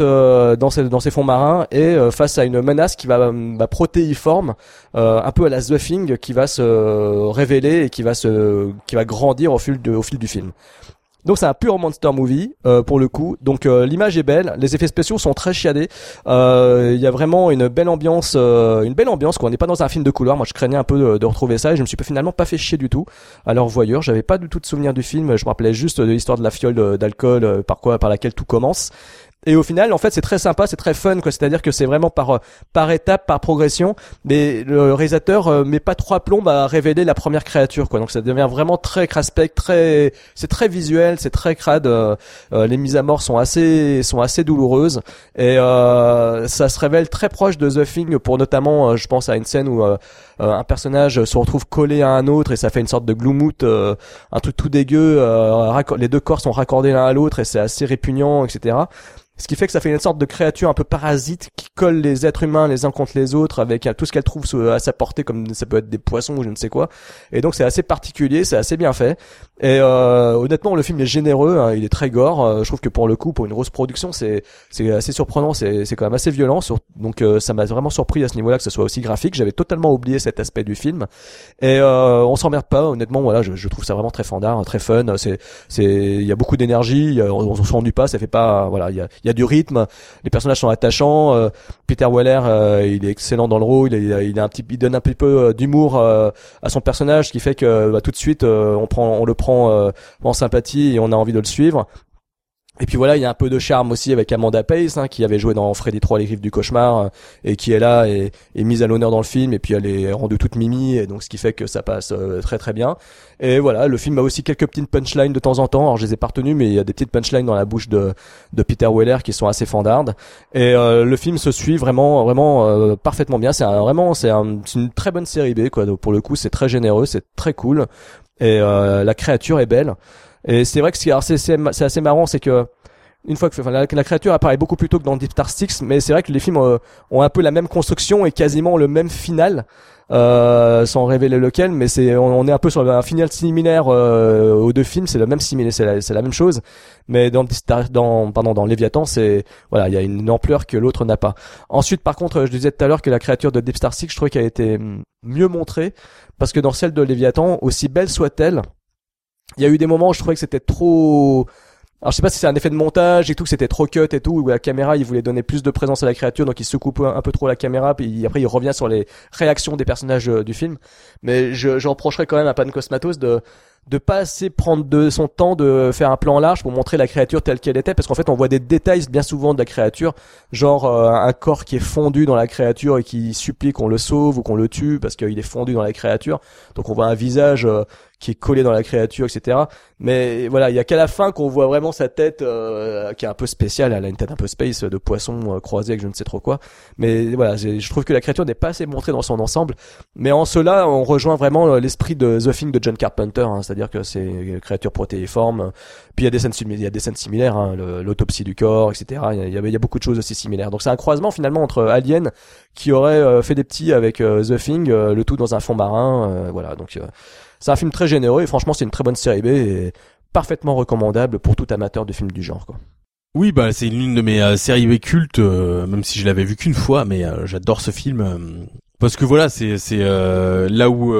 euh, dans ces fonds marins et euh, face à une menace qui va, va protéiforme, euh, un peu à la The Thing, qui va se révéler et qui va se qui va grandir au fil du film. Donc c'est un pur monster movie euh, pour le coup. Donc euh, l'image est belle, les effets spéciaux sont très chiadés. Euh, Il y a vraiment une belle ambiance, une belle ambiance. Quoi. On n'est pas dans un film de couloir. Moi je craignais un peu de, retrouver ça et je me suis finalement pas fait chier du tout. Alors voyeur, j'avais pas du tout de souvenir du film. Je me rappelais juste de l'histoire de la fiole d'alcool par quoi, par laquelle tout commence. Et au final, en fait, c'est très sympa, c'est très fun, quoi. C'est-à-dire que c'est vraiment par euh, par étape, par progression. Mais le réalisateur euh, met pas trois plombes à révéler la première créature, quoi. Donc ça devient vraiment très craspec, très, c'est très visuel, c'est très crade. euh, les mises à mort sont assez sont assez douloureuses et euh, ça se révèle très proche de The Thing pour notamment, je pense à une scène où un personnage se retrouve collé à un autre et ça fait une sorte de gloumout, euh, un truc tout dégueu. les deux corps sont raccordés l'un à l'autre et c'est assez répugnant, etc. Ce qui fait que ça fait une sorte de créature un peu parasite qui colle les êtres humains les uns contre les autres avec euh, tout ce qu'elle trouve à sa portée, comme ça peut être des poissons ou je ne sais quoi. Et donc c'est assez particulier, c'est assez bien fait. Et euh, honnêtement, le film est généreux, hein, il est très gore. euh, je trouve que pour le coup, pour une grosse production, c'est c'est assez surprenant, c'est c'est quand même assez violent. sur- donc euh, ça m'a vraiment surpris à ce niveau-là que ce soit aussi graphique. J'avais totalement oublié cet aspect du film. Et euh, on s'emmerde pas, honnêtement. Voilà, je, je trouve ça vraiment très fandard, très fun. C'est c'est il y a beaucoup d'énergie, a- on, on s'ennuie pas, ça fait pas voilà, il y a il y a du rythme, les personnages sont attachants. euh, Peter Weller, euh, il est excellent dans le rôle, il, il, est un petit, il donne un petit peu d'humour à son personnage, qui fait que bah, tout de suite on prend, on le prend euh, en sympathie et on a envie de le suivre. Et puis voilà, il y a un peu de charme aussi avec Amanda Pace, hein, qui avait joué dans Freddy 3, les griffes du cauchemar, euh, et qui est là et mise à l'honneur dans le film, et puis elle est rendue toute mimi, et donc ce qui fait que ça passe euh, très très bien. Et voilà, le film a aussi quelques petites punchlines de temps en temps, alors je les ai pas retenues, mais il y a des petites punchlines dans la bouche de, de Peter Weller qui sont assez fandardes. Et euh, le film se suit vraiment vraiment euh, parfaitement bien. C'est un, vraiment c'est un, une très bonne série B quoi. Donc, pour le coup, c'est très généreux, c'est très cool. Et euh, la créature est belle. Et c'est vrai que qui c'est c'est c'est assez marrant, c'est que une fois que enfin, la, la créature apparaît beaucoup plus tôt que dans Deep Star Six, mais c'est vrai que les films euh, ont un peu la même construction et quasiment le même final. Euh, sans révéler lequel, mais c'est on, est un peu sur un final similaire euh, aux deux films, c'est le même similaire, c'est la, même chose, mais dans dans pardon dans Léviathan, c'est voilà, il y a une ampleur que l'autre n'a pas. Ensuite, par contre, je disais tout à l'heure que la créature de Deep Star Six, je trouvais qu'elle a été hum, mieux montrée parce que dans celle de Léviathan, aussi belle soit-elle, il y a eu des moments où je trouvais que c'était trop alors je sais pas si c'est un effet de montage et tout, que c'était trop cut et tout, où la caméra il voulait donner plus de présence à la créature, donc il secoupe un, un peu trop la caméra, puis après il revient sur les réactions des personnages euh, du film. Mais je, je reprocherais quand même à Pan Cosmatos de de pas assez prendre de son temps de faire un plan large pour montrer la créature telle qu'elle était parce qu'en fait on voit des détails bien souvent de la créature genre euh, un corps qui est fondu dans la créature et qui supplie qu'on le sauve ou qu'on le tue parce qu'il est fondu dans la créature donc on voit un visage euh, qui est collé dans la créature etc mais voilà il y a qu'à la fin qu'on voit vraiment sa tête euh, qui est un peu spéciale elle a une tête un peu space de poisson croisé avec je ne sais trop quoi mais voilà je trouve que la créature n'est pas assez montrée dans son ensemble mais en cela on rejoint vraiment l'esprit de The Thing de John Carpenter hein, c'est-à-dire que c'est une créature protéiforme. Puis il y a des scènes, des scènes similaires, hein, l'autopsie du corps, etc. Il y, a, beaucoup de choses aussi similaires. Donc c'est un croisement finalement entre Alien qui aurait euh, fait des petits avec euh, The Thing, euh, le tout dans un fond marin. voilà, donc c'est un film très généreux et franchement c'est une très bonne série B et parfaitement recommandable pour tout amateur de films du genre. Quoi. Oui, bah c'est une de mes séries B cultes, même si je l'avais vu qu'une fois, mais j'adore ce film parce que voilà, c'est c'est là où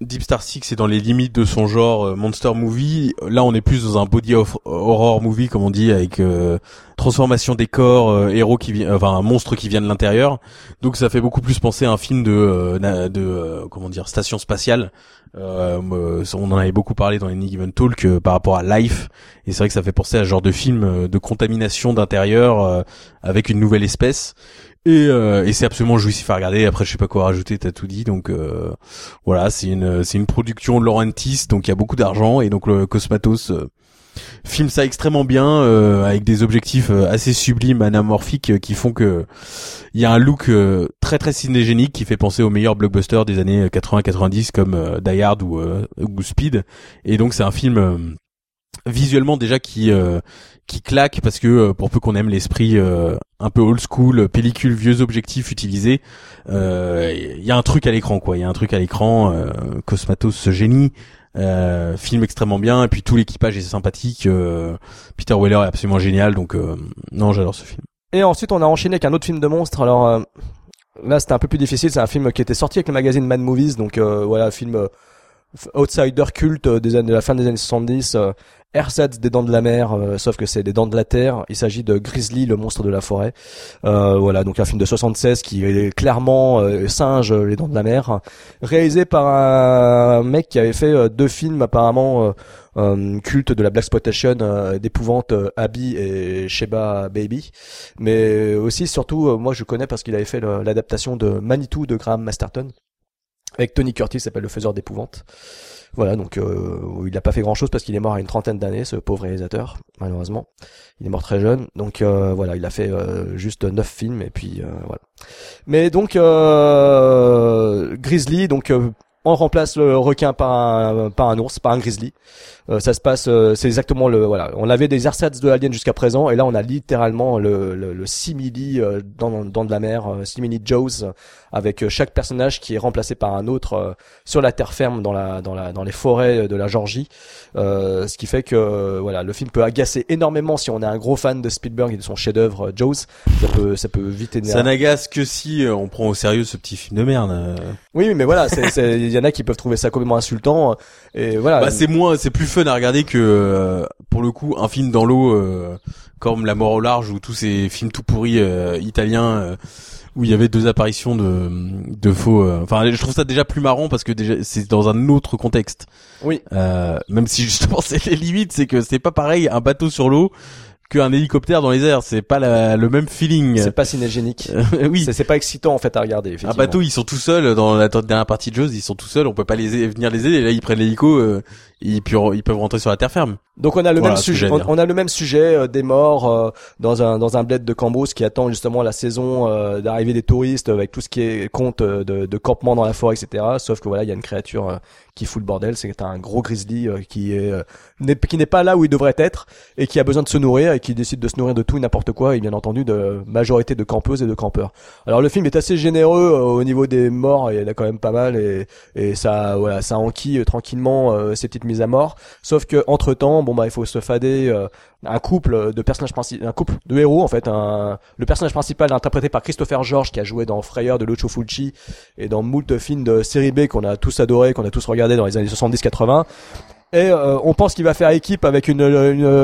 Deep Star Six est dans les limites de son genre euh, monster movie. Là, on est plus dans un body of horror movie, comme on dit, avec euh, transformation des corps, euh, héros qui vient, enfin un monstre qui vient de l'intérieur. Donc, ça fait beaucoup plus penser à un film de, de comment dire, station spatiale. on en avait beaucoup parlé dans les Given Talk par rapport à Life, et c'est vrai que ça fait penser à ce genre de film de contamination d'intérieur avec une nouvelle espèce. Et, euh, et c'est absolument jouissif à regarder. Après, je sais pas quoi rajouter, t'as tout dit. Donc euh, voilà, c'est une c'est une production de Laurentis, donc il y a beaucoup d'argent et donc le Cosmatos euh, filme ça extrêmement bien avec des objectifs assez sublimes, anamorphiques, qui font que il y a un look très très cinégénique qui fait penser aux meilleurs blockbusters des années 80-90 comme Die Hard ou, ou Speed. Et donc c'est un film visuellement déjà qui qui claque parce que euh, pour peu qu'on aime l'esprit euh, un peu old school, pellicule, vieux objectifs utilisés, il euh, y a un truc à l'écran quoi. Il y a un truc à l'écran. Cosmatos ce génie. film extrêmement bien et puis tout l'équipage est sympathique Peter Weller est absolument génial donc non j'adore ce film et ensuite on a enchaîné avec un autre film de monstre alors là c'était un peu plus difficile c'est un film qui était sorti avec le magazine Mad Movies donc voilà film outsider culte des années de la fin des années 70 Ersatz des dents de la mer, euh, sauf que c'est des dents de la terre. Il s'agit de Grizzly, le monstre de la forêt. Euh, voilà, donc un film de 76 qui est clairement euh, singe les dents de la mer, réalisé par un mec qui avait fait deux films apparemment culte de la black exploitation d'épouvante Abby et Sheba Baby, mais aussi surtout moi je connais parce qu'il avait fait l'adaptation de Manitou de Graham Masterton avec Tony Curtis, s'appelle le faiseur d'épouvante. Voilà, donc euh, il n'a pas fait grand chose parce qu'il est mort à une trentaine d'années, ce pauvre réalisateur, malheureusement. Il est mort très jeune, donc euh, voilà, il a fait euh, juste neuf films et puis voilà. Mais donc Grizzly, donc on remplace le requin par un, par un ours, par un grizzly. Euh, ça se passe, euh, c'est exactement le voilà. On avait des ersatz de Alien jusqu'à présent, et là on a littéralement le, le, le simili euh, dans, dans de la mer, simili Joes, avec chaque personnage qui est remplacé par un autre sur la terre ferme dans la dans la dans les forêts de la Georgie. ce qui fait que voilà, le film peut agacer énormément si on est un gros fan de Spielberg et de son chef-d'œuvre Jaws. Ça peut ça peut vite énerver. Ça n'agace que si on prend au sérieux ce petit film de merde. Oui, mais voilà, il y en a qui peuvent trouver ça complètement insultant. Et voilà. Bah, c'est moins, c'est plus fun à regarder que euh, pour le coup un film dans l'eau euh, comme La mort au large ou tous ces films tout pourris euh, italiens où il y avait deux apparitions de de faux. Enfin, je trouve ça déjà plus marrant parce que déjà c'est dans un autre contexte. Oui. même si justement c'est les limites, c'est que c'est pas pareil un bateau sur l'eau qu'un hélicoptère dans les airs. C'est pas le même feeling. C'est pas cinégénique. oui. C'est pas excitant en fait à regarder. Un bateau, ils sont tout seuls dans la dernière partie de jeu. Ils sont tout seuls. On peut pas les venir les aider. Là, ils prennent l'hélico. Euh, ils, ils peuvent rentrer sur la terre ferme. Donc on a le même sujet. On, a le même sujet euh, des morts euh, dans un dans un bled de Cambos qui attend justement la saison euh, d'arrivée des touristes avec tout ce qui est compte de, de campement dans la forêt, etc. Sauf que voilà, il y a une créature qui fout le bordel. C'est un gros grizzly qui est qui n'est pas là où il devrait être et qui a besoin de se nourrir et qui décide de se nourrir de tout et n'importe quoi et bien entendu de majorité de campeuses et de campeurs. Alors le film est assez généreux au niveau des morts, il y en a quand même pas mal et et ça voilà ça enquille tranquillement ces petites mises à mort. Sauf que entre temps bon bah il faut se fader euh, un couple de personnages principaux, un couple de héros en fait. Un, le personnage principal interprété par Christopher George qui a joué dans Frayeur de Lucio Fulci et dans moult films de série B qu'on a tous adoré, qu'on a tous regardé dans les années 70-80. Et euh, on pense qu'il va faire équipe avec une,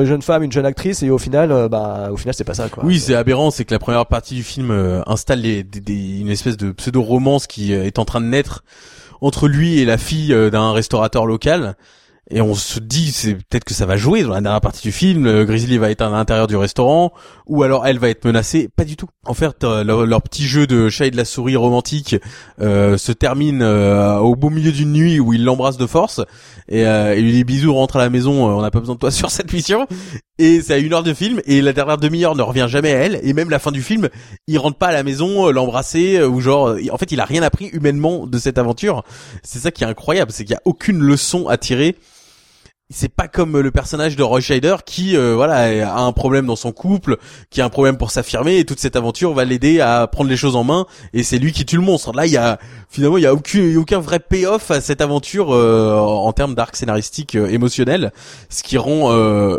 jeune femme, une jeune actrice, et au final, euh, bah, au final, c'est pas ça, quoi. Oui, c'est aberrant, c'est que la première partie du film installe une espèce de pseudo-romance qui est en train de naître entre lui et la fille d'un restaurateur local et on se dit c'est peut-être que ça va jouer dans la dernière partie du film Grizzly va être à l'intérieur du restaurant ou alors elle va être menacée. Pas du tout. En fait euh, leur, petit jeu de chat et de la souris romantique euh, se termine euh, au beau milieu d'une nuit où il l'embrasse de force et, euh, et lui dit bisous rentre à la maison euh, on n'a pas besoin de toi sur cette mission. Et c'est à une heure de film et la dernière demi-heure ne revient jamais à elle et même la fin du film il rentre pas à la maison euh, l'embrasser ou genre en fait il a rien appris humainement de cette aventure. C'est ça qui est incroyable c'est qu'il y a aucune leçon à tirer c'est pas comme le personnage de Roy qui euh, voilà a un problème dans son couple, qui a un problème pour s'affirmer et toute cette aventure va l'aider à prendre les choses en main et c'est lui qui tue le monstre. Là, il y a finalement il y a aucun il y a aucun vrai payoff à cette aventure euh, en termes d'arc scénaristique euh, émotionnel, ce qui rend euh,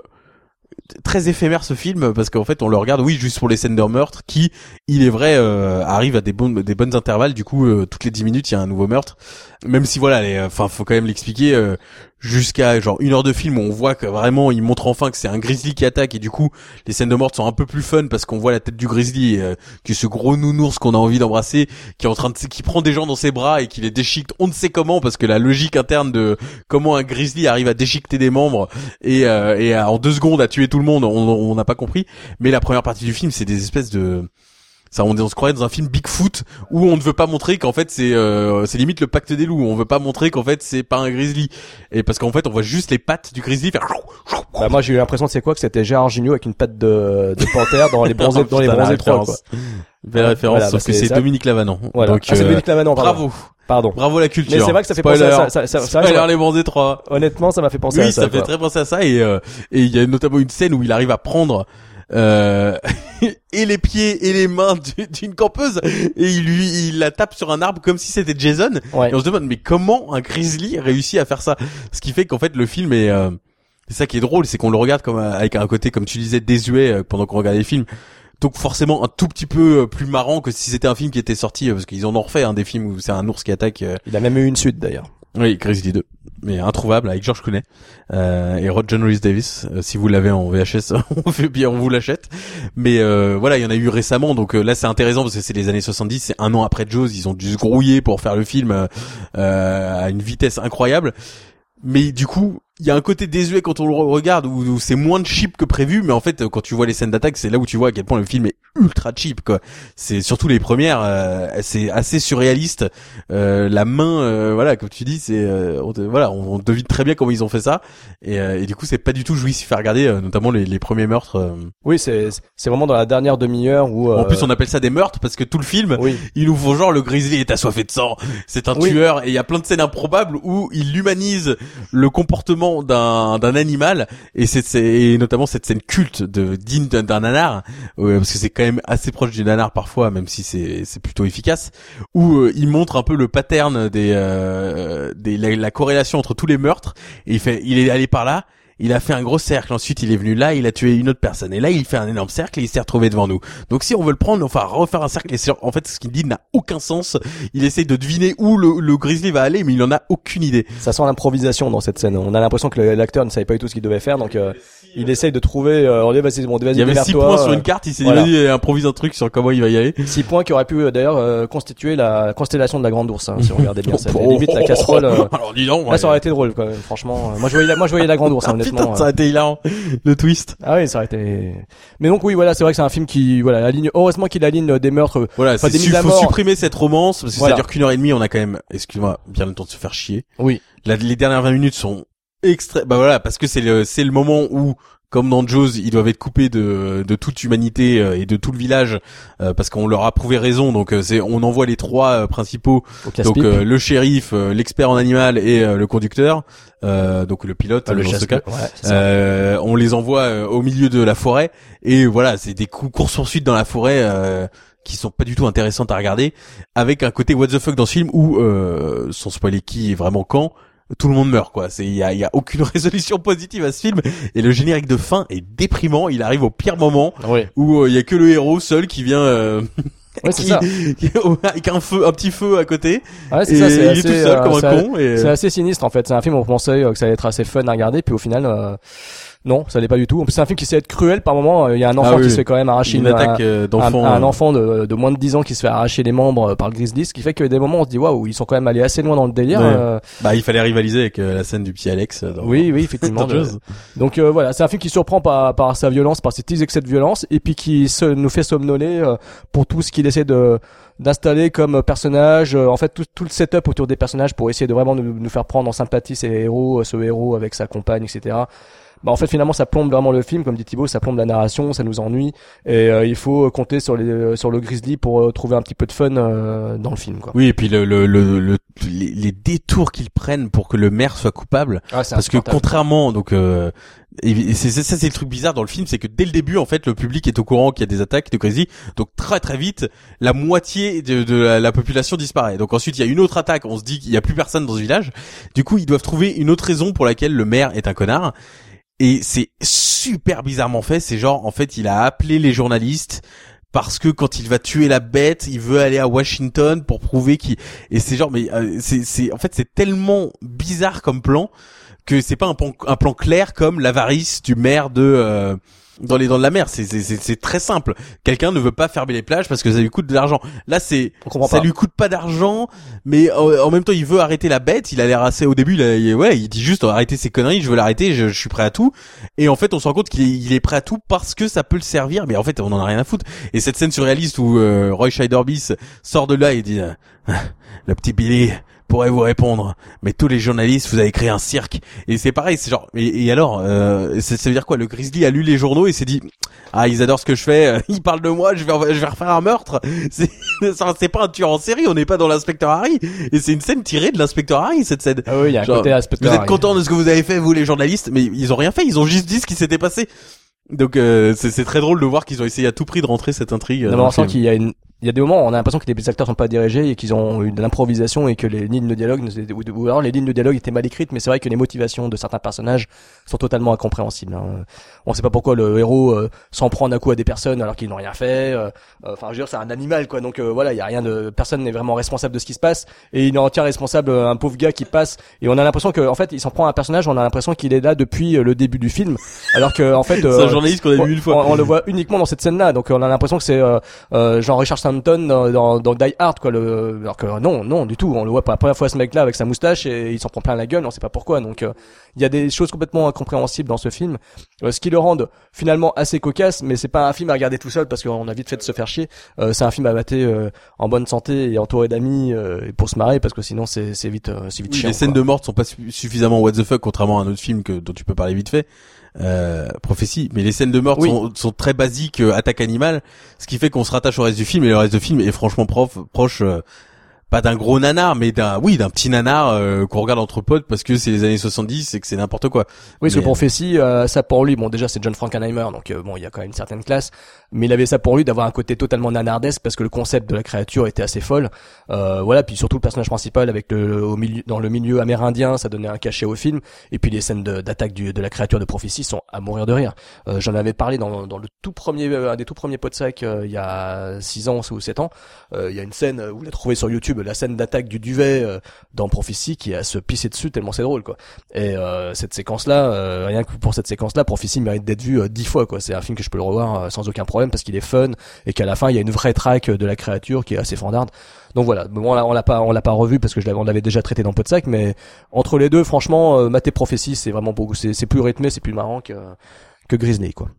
très éphémère ce film parce qu'en fait on le regarde oui juste pour les scènes de meurtre qui il est vrai euh, arrive à des bonnes des bonnes intervalles. Du coup euh, toutes les 10 minutes il y a un nouveau meurtre. Même si voilà les- enfin faut quand même l'expliquer euh, jusqu'à genre une heure de film où on voit que vraiment il montre enfin que c'est un grizzly qui attaque et du coup les scènes de meurtre sont un peu plus fun parce qu'on voit la tête du grizzly euh, qui est ce gros nounours qu'on a envie d'embrasser qui est en train de qui prend des gens dans ses bras et qui les déchiquette on ne sait comment parce que la logique interne de comment un grizzly arrive à déchiqueter des membres et, euh, et à- en deux secondes à tuer tout le monde on on n'a pas compris. Mais la première partie du film c'est des espèces de ça on, on se croirait dans un film Bigfoot où on ne veut pas montrer qu'en fait c'est euh, c'est limite le pacte des loups on veut pas montrer qu'en fait c'est pas un grizzly et parce qu'en fait on voit juste les pattes du grizzly faire Bah, moi j'ai eu l'impression c'est quoi que c'était Gérard Jugnot avec une patte de, de panthère dans les bronzés dans les bronzés 3 quoi. belle référence voilà, sauf bah, que c'est. Dominique Lavanon Voilà. donc Ah, c'est euh, Dominique Lavanon, pardon. bravo Pardon. bravo la culture Mais c'est vrai que ça fait Spoiler. penser à ça, ça, ça, vrai Spoiler ça- les bronzés 3 Honnêtement, ça m'a fait penser oui à ça. ça fait quoi. très penser à ça et euh, et il y a notamment une scène où il arrive à prendre euh, et les pieds et les mains du- d'une campeuse. Et il lui il la tape sur un arbre comme si c'était Jason. Ouais. et on se demande mais comment un grizzly réussit à faire ça? Ce qui fait qu'en fait le film est euh, c'est ça qui est drôle c'est qu'on le regarde comme avec un côté comme tu disais désuet euh, pendant qu'on regardait les films donc forcément un tout petit peu euh, plus marrant que si c'était un film qui était sorti euh, parce qu'ils en ont refait un des films où c'est un ours qui attaque euh, Il a même eu une suite d'ailleurs. Oui, Grizzly 2. Mais introuvable avec George Clooney euh, et Rod John Rhys Davis. Euh, si vous l'avez en VHS, on fait bien, on vous l'achète. Mais euh, voilà, il y en a eu récemment, donc euh, là c'est intéressant parce que c'est les années 70, c'est un an après Jaws, ils ont dû se grouiller pour faire le film euh, à une vitesse incroyable. Mais du coup, il y a un côté désuet quand on le regarde où, où c'est moins de cheap que prévu, mais en fait quand tu vois les scènes d'attaque, c'est là où tu vois à quel point le film est ultra cheap quoi. C'est surtout les premières, euh, c'est assez surréaliste. Euh, la main, euh, voilà, comme tu dis, c'est euh, on, voilà, on, on devine très bien comment ils ont fait ça, et, euh, et du coup c'est pas du tout jouissif à regarder, euh, notamment les, les premiers meurtres. Oui, c'est c'est vraiment dans la dernière demi-heure où. En plus on appelle ça des meurtres parce que tout le film, Oui. ils nous font genre le grizzly est assoiffé de sang, c'est un Oui. tueur, et il y a plein de scènes improbables où il humanise le comportement d'un d'un animal, et c'est notamment cette scène culte de digne d'un nanar, parce que c'est quand même assez proche du nanar parfois, même si c'est c'est plutôt efficace, où euh, il montre un peu le pattern des euh, des la, la corrélation entre tous les meurtres, il fait il est allé par là. Il a fait un gros cercle, ensuite il est venu là, il a tué une autre personne, et là il fait un énorme cercle et il s'est retrouvé devant nous. Donc si on veut le prendre, enfin refaire un cercle, et en fait ce qu'il dit n'a aucun sens. Il essaye de deviner où le, le grizzly va aller, mais il en a aucune idée. Ça sent l'improvisation dans cette scène. On a l'impression que l'acteur ne savait pas du tout ce qu'il devait faire, donc euh, il essaye de trouver. Euh, on dit vas-y, bon, Il y avait six points sur euh, une carte, il s'est voilà. dit vas-y, improvise un truc sur comment il va y aller. Six points qui auraient pu euh, d'ailleurs euh, constituer la constellation de la grande ours, hein, si on regardait bien. Ça, Oh, limite la casserole. euh, Alors dis donc. Là, ça aurait été drôle, même. Franchement, Euh, moi je voyais la, moi je voyais la grande ours, hein, Ah, honnêtement. putain, ça a été hilarant. Le twist. Ah oui, ça aurait été. Mais donc oui, voilà, c'est vrai que c'est un film qui, voilà, aligne. Heureusement qu'il aligne euh, des meurtres. Voilà, Enfin, des su- faut supprimer cette romance parce que Voilà. ça dure qu'une heure et demie. On a quand même, excuse-moi, bien le temps de se faire chier. Oui. La- les dernières 20 minutes sont extra. Bah voilà, parce que c'est le c'est le moment où comme dans Jaws, ils doivent être coupés de, de toute humanité euh, et de tout le village euh, parce qu'on leur a prouvé raison. Donc euh, c'est on envoie les trois principaux donc euh, le shérif, euh, l'expert en animal et euh, le conducteur, euh, donc le pilote le dans ce cas. ouais. Euh, on les envoie au milieu de la forêt et voilà, c'est des coups course poursuite dans la forêt euh, qui sont pas du tout intéressantes à regarder, avec un côté what the fuck dans ce film où, euh, sans spoiler qui est vraiment quand, tout le monde meurt quoi. C'est il y a, il y a aucune résolution positive à ce film et le générique de fin est déprimant. Il arrive au pire moment Oui. où euh, il y a que le héros seul qui vient. euh, Ouais, c'est qui- ça. qui- avec un feu, un petit feu à côté. Ouais, c'est ça. C'est il assez, est tout seul euh, comme un con. Et... C'est assez sinistre en fait. C'est un film où on pensait euh, que ça allait être assez fun à regarder, puis au final, euh, Non, ça l'est pas du tout. En plus, C'est un film qui sait être cruel par moment. Il y a un enfant Ah oui, qui se fait quand même arracher Une un- attaque euh, un, d'enfant. un euh, enfant de, de moins de 10 ans qui se fait arracher les membres euh, par le grizzly, ce qui fait que des moments on se dit waouh, ils sont quand même allés assez loin dans le délire. Ouais. euh, Bah, il fallait rivaliser avec euh, la scène du petit Alex. euh, dans- oui, oui, effectivement. de-. Donc euh, voilà, c'est un film qui surprend par, par sa violence, par ses petits excès de violence, et puis qui se, nous fait somnoler euh, pour tout ce qu'il essaie de d'installer comme personnage. euh, en fait, tout, tout le setup autour des personnages pour essayer de vraiment nous, nous faire prendre en sympathie ces héros, euh, ce héros avec sa compagne, etc. Bah en fait finalement ça plombe vraiment le film comme dit Thibaut ça plombe la narration ça nous ennuie et euh, il faut compter sur les euh, sur le grizzly pour euh, trouver un petit peu de fun euh, dans le film quoi Oui, et puis le, le, le, le- les, les détours qu'ils prennent pour que le maire soit coupable. Ah, Parce que contrairement, donc, euh, et c'est c'est- ça c'est le truc bizarre dans le film, c'est que dès le début, en fait, le public est au courant qu'il y a des attaques de Crazy. Donc très très vite, la moitié de, de la, la population disparaît. Donc ensuite, il y a une autre attaque. On se dit qu'il y a plus personne dans ce village. Du coup, ils doivent trouver une autre raison pour laquelle le maire est un connard. Et c'est super bizarrement fait. C'est genre, en fait, il a appelé les journalistes parce que quand il va tuer la bête, il veut aller à Washington pour prouver qu'il et c'est genre mais euh, c'est c'est en fait c'est tellement bizarre comme plan que c'est pas un plan un plan clair comme l'avarice du maire de euh, dans les dents de la mer, c'est c'est c'est c'est très simple. Quelqu'un ne veut pas fermer les plages parce que ça lui coûte de l'argent. Là, c'est ça pas. lui coûte pas d'argent, mais en, en même temps, il veut arrêter la bête. Il a l'air assez au début, il a- il- ouais, il dit juste arrêtez ces conneries, je veux l'arrêter, je, je suis prêt à tout. Et en fait, on se rend compte qu'il est, il est prêt à tout parce que ça peut le servir, mais en fait, on en a rien à foutre. Et cette scène surréaliste où euh, Roy Scheiderbis sort de là et dit euh, le petit Billy pourrait vous répondre, mais tous les journalistes, vous avez créé un cirque. Et c'est pareil, c'est genre, et, et alors, euh, ça, ça veut dire quoi? Le Grizzly a lu les journaux et s'est dit, ah, ils adorent ce que je fais, ils parlent de moi, je vais, je vais refaire un meurtre. C'est, c'est pas un tueur en série, on n'est pas dans l'inspecteur Harry. Et c'est une scène tirée de l'inspecteur Harry, cette scène. ah oui il y a un Genre, côté inspecteur Vous êtes Harry. contents de ce que vous avez fait, vous les journalistes, mais ils ont rien fait, ils ont juste dit ce qui s'était passé. Donc euh, c'est très drôle de voir qu'ils ont essayé à tout prix de rentrer cette intrigue. euh, Non, on sent qu'il y a une, il y a des moments où on a l'impression que les acteurs sont pas dirigés et qu'ils ont eu de l'improvisation et que les lignes de dialogue, ou, alors les lignes de dialogue étaient mal écrites, mais c'est vrai que les motivations de certains personnages sont totalement incompréhensibles. hein. On sait pas pourquoi le héros euh, s'en prend d'un coup à des personnes alors qu'ils n'ont rien fait. euh, euh, Enfin, je veux dire, c'est un animal, quoi. Donc voilà, il y a rien de, personne n'est vraiment responsable de ce qui se passe et il en tient responsable un pauvre gars qui passe. Et on a l'impression que, en fait, il s'en prend à un personnage, on a l'impression qu'il est là depuis le début du film, alors que en fait, C'est un journaliste qu'on a vu une fois. on, on le voit uniquement dans cette scène-là, donc on a l'impression que c'est genre Richard Dans, dans, dans Die Hard, quoi. Le, alors que non, non, du tout. On le voit pour la première fois ce mec-là avec sa moustache et il s'en prend plein la gueule, on sait pas pourquoi. Donc euh, il y a des choses complètement incompréhensibles dans ce film, euh, ce qui le rend finalement assez cocasse, mais c'est pas un film à regarder tout seul parce qu'on a vite fait de se faire chier. Euh, c'est un film à mater euh, en bonne santé et entouré d'amis euh, pour se marrer parce que sinon c'est vite euh, c'est vite Oui, chiant. les scènes quoi. de mort sont pas su- suffisamment what the fuck contrairement à un autre film que dont tu peux parler vite fait euh, prophétie mais les scènes de mort Oui. sont, sont très basiques euh, attaque animale ce qui fait qu'on se rattache au reste du film et le reste du film est franchement prof, proche euh, pas d'un gros nanar mais d'un oui d'un petit nanar euh, qu'on regarde entre potes parce que c'est les années 70 et que c'est n'importe quoi Oui, parce que Mais, Prophétie, euh, ça pour lui, bon déjà c'est John Frankenheimer, donc euh, bon il y a quand même une certaine classe, mais il avait ça pour lui d'avoir un côté totalement nanardesque parce que le concept de la créature était assez folle. Euh, voilà, puis surtout le personnage principal avec le au milieu dans le milieu amérindien, ça donnait un cachet au film. Et puis les scènes de- d'attaque du- de la créature de Prophétie sont à mourir de rire. Euh, J'en avais parlé dans, dans le tout premier, euh, un des tout premiers pots de sac euh, il y a 6 ans ou 7 ans. Euh, Il y a une scène, euh, vous la trouvez sur YouTube, la scène d'attaque du duvet dans Prophétie qui a se pisser dessus tellement c'est drôle quoi. Et cette séquence-là, euh, rien que pour cette séquence-là, Prophétie mérite d'être vue dix fois quoi. C'est un film que je peux le revoir sans aucun problème parce qu'il est fun et qu'à la fin il y a une vraie traque de la créature qui est assez fandarde. Donc voilà, bon, on l'a pas on l'a pas revu parce que je l'avais on l'avait déjà traité dans Podsac, mais entre les deux, franchement, euh, Maté Prophétie, c'est vraiment beaucoup, c'est plus rythmé, c'est plus marrant que que Grizzly quoi.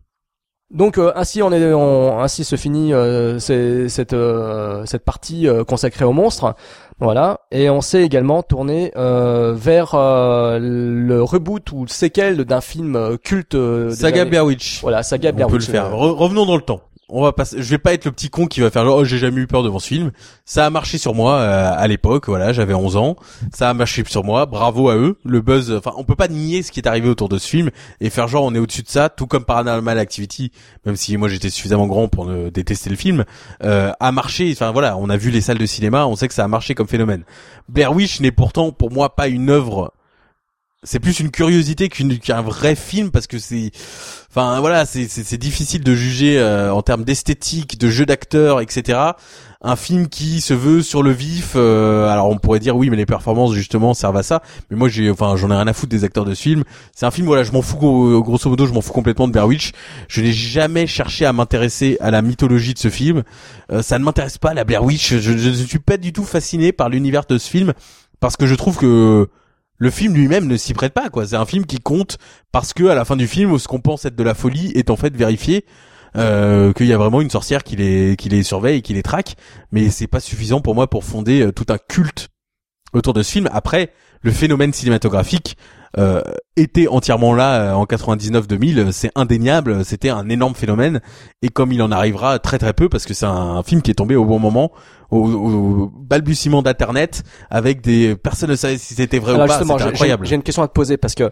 Donc euh, ainsi on est on- ainsi se finit euh, c'est- cette euh, cette partie euh, consacrée aux monstres. Voilà, et on s'est également tourné euh, vers euh, le reboot ou le séquel d'un film culte Saga Blair Witch. Voilà, Saga on Blair peut le Witch, faire Re- revenons dans le temps on va passer je vais pas être le petit con qui va faire genre oh j'ai jamais eu peur devant ce film. Ça a marché sur moi euh, à l'époque voilà j'avais 11 ans. Ça a marché sur moi bravo à eux. Le buzz enfin on peut pas nier ce qui est arrivé autour de ce film et faire genre on est au-dessus de ça tout comme Paranormal Activity même si moi j'étais suffisamment grand pour ne détester le film euh, a marché. Enfin voilà on a vu les salles de cinéma on sait que ça a marché comme phénomène. Blair Witch n'est pourtant pour moi pas une œuvre c'est plus une curiosité qu'un vrai film parce que c'est enfin voilà c'est difficile de juger euh, en termes d'esthétique de jeu d'acteur etc un film qui se veut sur le vif euh, alors on pourrait dire oui mais les performances justement servent à ça. Mais moi j'ai enfin j'en ai rien à foutre des acteurs de ce film. C'est un film voilà je m'en fous gros- grosso modo je m'en fous complètement de Blair Witch je n'ai jamais cherché à m'intéresser à la mythologie de ce film. Euh, ça ne m'intéresse pas la Blair Witch je ne suis pas du tout fasciné par l'univers de ce film parce que je trouve que le film lui-même ne s'y prête pas quoi. C'est un film qui compte parce que à la fin du film, ce qu'on pense être de la folie est en fait vérifié. Euh, qu'il y a vraiment une sorcière qui les qui les surveille et qui les traque, mais c'est pas suffisant pour moi pour fonder euh, tout un culte autour de ce film. Après, le phénomène cinématographique euh, était entièrement là euh, en 99-2000, c'est indéniable, c'était un énorme phénomène et comme il en arrivera très très peu parce que c'est un, film qui est tombé au bon moment, au, au balbutiement d'internet avec des personnes ne savaient si c'était vrai Alors ou pas, c'était incroyable. j'ai une question à te poser parce que euh,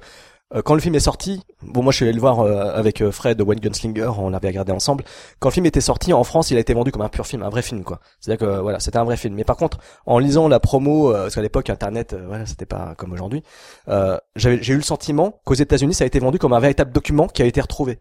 quand le film est sorti, bon moi je suis allé le voir euh, avec euh, Fred One Gunslinger, on l'avait regardé ensemble. Quand le film était sorti en France, il a été vendu comme un pur film, un vrai film quoi. C'est-à-dire que voilà, c'était un vrai film. Mais par contre, en lisant la promo, euh, parce qu'à l'époque internet, euh, voilà, c'était pas comme aujourd'hui, euh, j'ai eu le sentiment qu'aux États-Unis, ça a été vendu comme un véritable document qui a été retrouvé.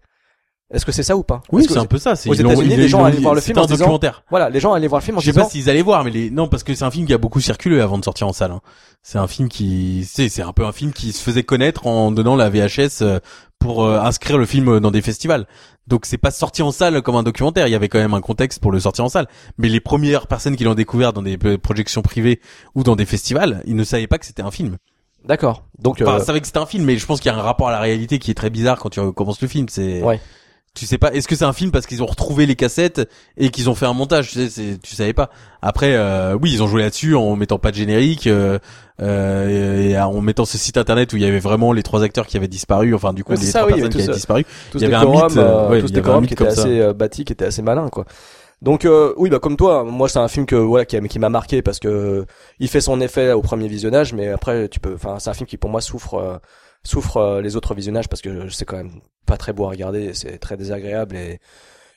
Est-ce que c'est ça ou pas Oui, c'est un peu ça. C'est aux États-Unis, les gens allaient voir le film en disant- documentaire. Voilà, les gens allaient voir le film en Je sais disant pas s'ils allaient voir, mais les non parce que c'est un film qui a beaucoup circulé avant de sortir en salle. hein. C'est un film qui, c'est c'est un peu un film qui se faisait connaître en donnant la VHS euh, pour euh, inscrire le film dans des festivals. Donc c'est pas sorti en salle comme un documentaire. Il y avait quand même un contexte pour le sortir en salle. Mais les premières personnes qui l'ont découvert dans des projections privées ou dans des festivals, ils ne savaient pas que c'était un film. D'accord. Donc Enfin, euh, ils savaient que c'était un film, mais je pense qu'il y a un rapport à la réalité qui est très bizarre quand tu commences le film. C'est Ouais. Tu sais pas est-ce que c'est un film parce qu'ils ont retrouvé les cassettes et qu'ils ont fait un montage tu sais tu savais pas après euh, oui ils ont joué là-dessus en mettant pas de générique euh, euh, et en mettant ce site internet où il y avait vraiment les trois acteurs qui avaient disparu enfin du coup les ça, trois oui, personnes qui avaient disparu tous il y avait un mythe, euh, euh, ouais, tous il y des avait un forums mythe qui ça. assez euh, bâtis, qui étaient assez malins, quoi. Donc euh, oui, bah comme toi, moi c'est un film que voilà qui, qui m'a marqué parce que il fait son effet au premier visionnage, mais après tu peux, enfin c'est un film qui pour moi souffre euh, souffre euh, les autres visionnages parce que c'est quand même pas très beau à regarder, c'est très désagréable et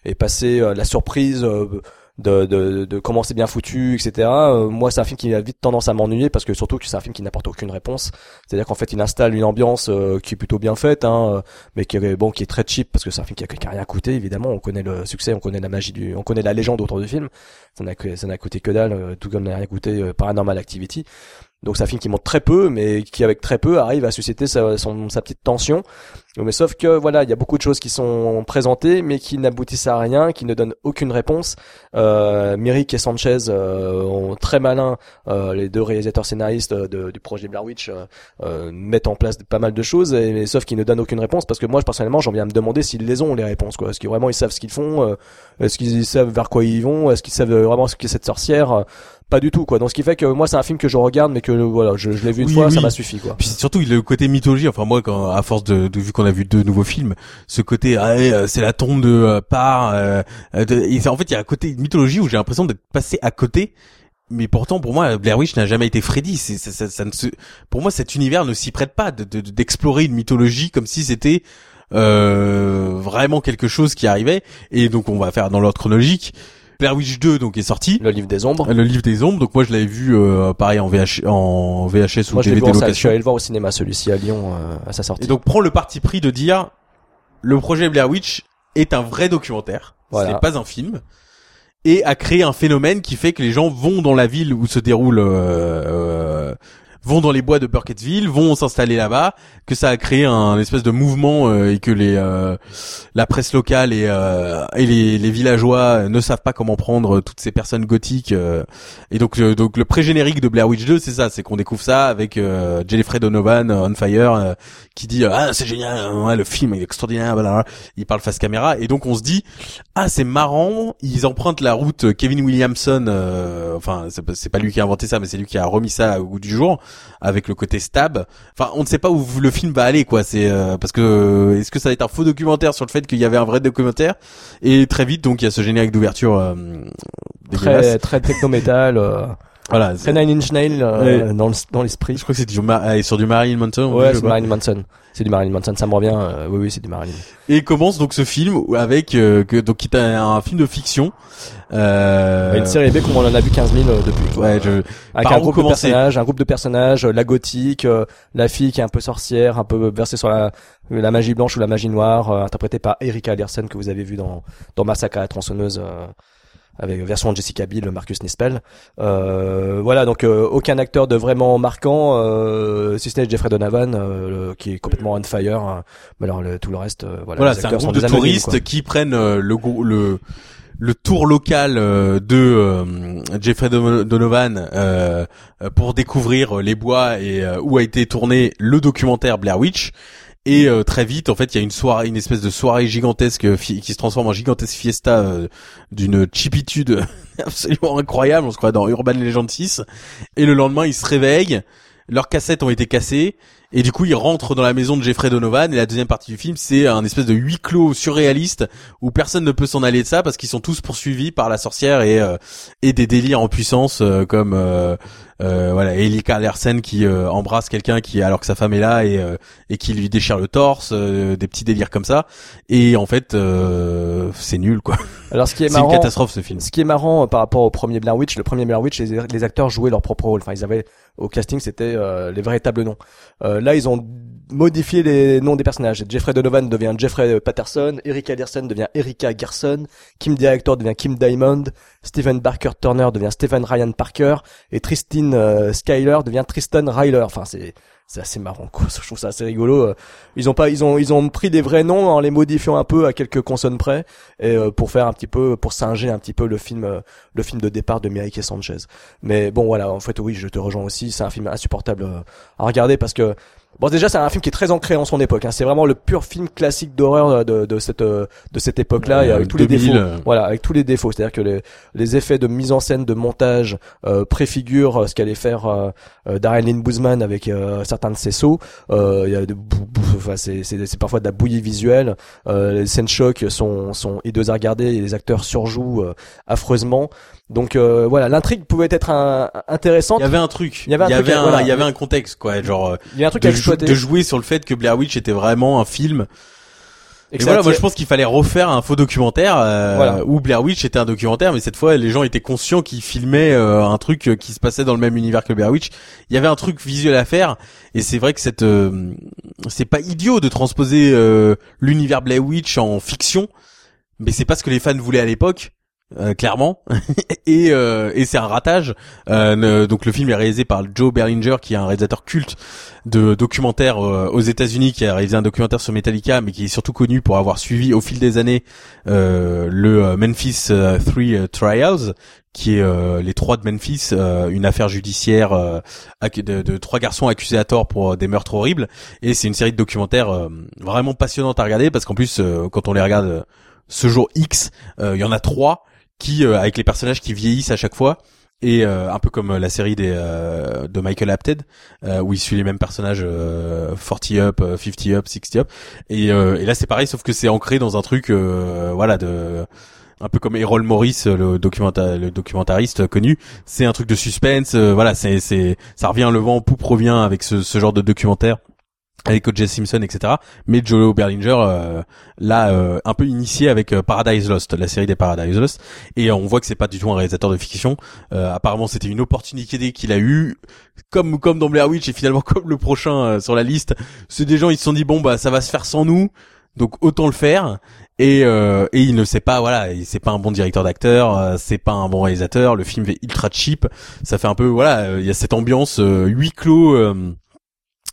et passer euh, la surprise euh, de, de, de comment c'est bien foutu, etc. moi, c'est un film qui a vite tendance à m'ennuyer parce que surtout que c'est un film qui n'apporte aucune réponse. C'est-à-dire qu'en fait, il installe une ambiance qui est plutôt bien faite, hein, mais qui est bon, qui est très cheap parce que c'est un film qui a, qui a rien coûté. Évidemment, on connaît le succès, on connaît la magie du, on connaît la légende autour du film. Ça n'a ça n'a coûté que dalle, tout comme n'a rien coûté Paranormal Activity. Donc c'est un film qui montre très peu, mais qui avec très peu arrive à susciter sa, son, sa petite tension. Mais sauf que voilà, il y a beaucoup de choses qui sont présentées, mais qui n'aboutissent à rien, qui ne donnent aucune réponse. Euh, et Sanchez euh, ont très malin, euh, les deux réalisateurs scénaristes euh, de- du projet Blair Witch, euh, euh, mettent en place pas mal de choses, et, mais sauf qu'ils ne donnent aucune réponse, parce que moi personnellement j'en viens à me demander s'ils les ont les réponses, quoi. Est-ce qu'ils vraiment ils savent ce qu'ils font, euh, est-ce qu'ils savent vers quoi ils vont, est-ce qu'ils savent vraiment ce qu'est cette sorcière. Pas du tout quoi. Donc ce qui fait que moi c'est un film que je regarde mais que voilà, je, je l'ai vu une Oui, fois, ça m'a suffi quoi. Puis surtout le côté mythologie. Enfin moi, quand, à force de, de vu qu'on a vu deux nouveaux films, ce côté ah, ouais, euh, c'est la tombe de euh, Par. euh, de- et en fait, il y a un côté mythologie où j'ai l'impression d'être passé à côté. Mais pourtant, pour moi, Blair Witch n'a jamais été Freddy. C'est, ça, ça, ça ne se... Pour moi, cet univers ne s'y prête pas de, de- de- d'explorer une mythologie comme si c'était euh, vraiment quelque chose qui arrivait. Et donc, on va faire dans l'ordre chronologique. Blair Witch 2 donc est sorti. Le livre des ombres. Le livre des ombres. Donc moi, je l'avais vu euh, pareil en, VH, en VHS ou Moi DVD salle, je suis location. allé le voir au cinéma celui-ci à Lyon euh, à sa sortie. Et donc prend le parti pris de dire le projet Blair Witch est un vrai documentaire, Voilà. ce n'est pas un film, et a créé un phénomène qui fait que les gens vont dans la ville où se déroule, euh, euh, vont dans les bois de Burkittsville, vont s'installer là-bas, que ça a créé un espèce de mouvement euh, et que les euh, la presse locale et, euh, et les, les villageois ne savent pas comment prendre toutes ces personnes gothiques. euh, et donc euh, donc le pré-générique de Blair Witch 2, c'est ça, c'est qu'on découvre ça avec euh, Jeffrey Donovan euh, on fire euh, qui dit euh, ah c'est génial, euh, ouais, le film est extraordinaire, blablabla. il parle face caméra et donc on se dit ah c'est marrant, ils empruntent la route euh, Kevin Williamson, euh, enfin c'est pas lui qui a inventé ça, mais c'est lui qui a remis ça au goût du jour avec le côté stab. Enfin on ne sait pas où le film va aller quoi, c'est euh, parce que euh, est-ce que ça va être un faux documentaire sur le fait qu'il y avait un vrai documentaire? Et très vite donc il y a ce générique d'ouverture euh, très très techno métal. euh, Voilà. c'est- Nine Inch Nails euh, Ouais. dans le- dans l'esprit. Je crois que c'est du sur du Marilyn Manson. Ouais, c'est. Marilyn Manson. C'est du Marilyn Manson, ça me revient. euh, oui, oui, c'est du Marilyn. Et commence donc ce film avec euh, que donc qui est un, un film de fiction. Euh, Une série B comme on en a vu 15 000 euh, depuis. Ouais, je, Avec par un groupe de personnages, un groupe de personnages, euh, la gothique, la fille qui est un peu sorcière, un peu versée sur la, la magie blanche ou la magie noire, interprétée par Erika Anderson que vous avez vu dans, dans Massacre à la tronçonneuse. Avec version Jessica Biel, Marcus Nispel. Euh, voilà, donc euh, aucun acteur de vraiment marquant, euh, si ce n'est Jeffrey Donovan, euh, qui est complètement on fire. hein. Mais alors le, tout le reste, euh, voilà, voilà, les c'est un groupe de anonymes, touristes qui prennent euh, le le le tour local euh, de euh, Jeffrey Don- Donovan pour découvrir les bois et où a été tourné le documentaire Blair Witch. Et euh, très vite, en fait, il y a une soirée, une espèce de soirée gigantesque euh, qui se transforme en gigantesque fiesta euh, d'une cheapitude absolument incroyable. On se croit dans Urban Legend 6. Et le lendemain, ils se réveillent, leurs cassettes ont été cassées, et du coup, ils rentrent dans la maison de Jeffrey Donovan. Et la deuxième partie du film, c'est un espèce de huis clos surréaliste où personne ne peut s'en aller de ça parce qu'ils sont tous poursuivis par la sorcière et euh, et des délires en puissance euh, comme euh, voilà Elika Larsen qui euh, embrasse quelqu'un qui alors que sa femme est là et euh, et qui lui déchire le torse, euh, des petits délires comme ça. Et en fait, euh, c'est nul quoi. Alors ce qui est C'est une marrant, catastrophe ce film. Ce qui est marrant euh, par rapport au premier Blair Witch, le premier Blair Witch, les, les acteurs jouaient leur propre rôle. Enfin, ils avaient au casting, c'était euh, les véritables noms. Euh, là, ils ont modifié les noms des personnages. Jeffrey Donovan devient Jeffrey Patterson, Erika Anderson devient Erika Gerson, Kim Director devient Kim Diamond, Stephen Barker Turner devient Stephen Ryan Parker et Tristan euh, Skyler devient Tristan Ryler. Enfin, c'est c'est assez marrant quoi. Je trouve ça assez rigolo. Euh, Ils ont pas, ils ont, ils ont pris des vrais noms en les modifiant un peu à quelques consonnes près et euh, pour faire un petit peu, pour singer un petit peu le film, euh, le film de départ de Mireille Sanchez. Mais bon voilà, en fait oui, je te rejoins aussi. C'est un film insupportable euh, à regarder parce que Bon déjà c'est un film qui est très ancré en son époque. Hein. C'est vraiment le pur film classique d'horreur euh, de, de cette euh, de cette époque-là et Euh, avec tous les 2000, défauts. euh. Voilà, avec tous les défauts. C'est-à-dire que les, les effets de mise en scène, de montage euh, préfigurent ce qu'allait faire euh, Darren Lynn Boozman avec euh, certains de ses sauts. Euh, Il y a de, enfin c'est c'est c'est parfois de la bouillie visuelle. Euh, les scènes choc sont sont hideuses à regarder et les acteurs surjouent euh, affreusement. Donc euh, voilà, l'intrigue pouvait être un, intéressante. Il y avait un truc. Il y avait un truc, un, voilà. il y avait un contexte quoi, genre euh, Il y a un truc de, à jou- exploiter. de jouer sur le fait que Blair Witch était vraiment un film. Et voilà, moi je pense qu'il fallait refaire un faux documentaire euh, Voilà. où Blair Witch était un documentaire, mais cette fois les gens étaient conscients qu'ils filmaient euh, un truc qui se passait dans le même univers que Blair Witch. Il y avait un truc visuel à faire, et c'est vrai que cette, euh, c'est pas idiot de transposer l'univers Blair Witch en fiction, mais c'est pas ce que les fans voulaient à l'époque. Euh, clairement. Et euh, et c'est un ratage. Euh, donc le film est réalisé par Joe Berlinger qui est un réalisateur culte de documentaires euh, aux États-Unis qui a réalisé un documentaire sur Metallica mais qui est surtout connu pour avoir suivi au fil des années euh, le Memphis euh, Three euh, Trials qui est les trois de Memphis une affaire judiciaire de, trois garçons accusés à tort pour des meurtres horribles. Et c'est une série de documentaires vraiment passionnante à regarder parce qu'en plus quand on les regarde ce jour X il y en a trois qui euh, avec les personnages qui vieillissent à chaque fois. Et euh, un peu comme la série des euh, de Michael Apted euh, où il suit les mêmes personnages euh, 40 up, euh, 50 up, 60 up. Et, euh, et là c'est pareil sauf que c'est ancré dans un truc euh, voilà de un peu comme Errol Morris le documenta le documentariste connu. C'est un truc de suspense euh, voilà c'est c'est ça revient le vent en poupe revient avec ce, ce genre de documentaire avec O.J. Simpson, etc. Mais Joe Berlinger euh, l'a euh, un peu initié avec euh, Paradise Lost, la série des Paradise Lost, et euh, on voit que c'est pas du tout un réalisateur de fiction. Euh, apparemment, c'était une opportunité qu'il a eue, comme comme dans Blair Witch et finalement comme le prochain sur la liste. C'est des gens ils se sont dit bon bah ça va se faire sans nous, donc autant le faire. Et et il ne sait pas voilà, il- c'est pas un bon directeur d'acteur, c'est pas un bon réalisateur. Le film est ultra cheap. Ça fait un peu voilà, il y a cette ambiance huis clos.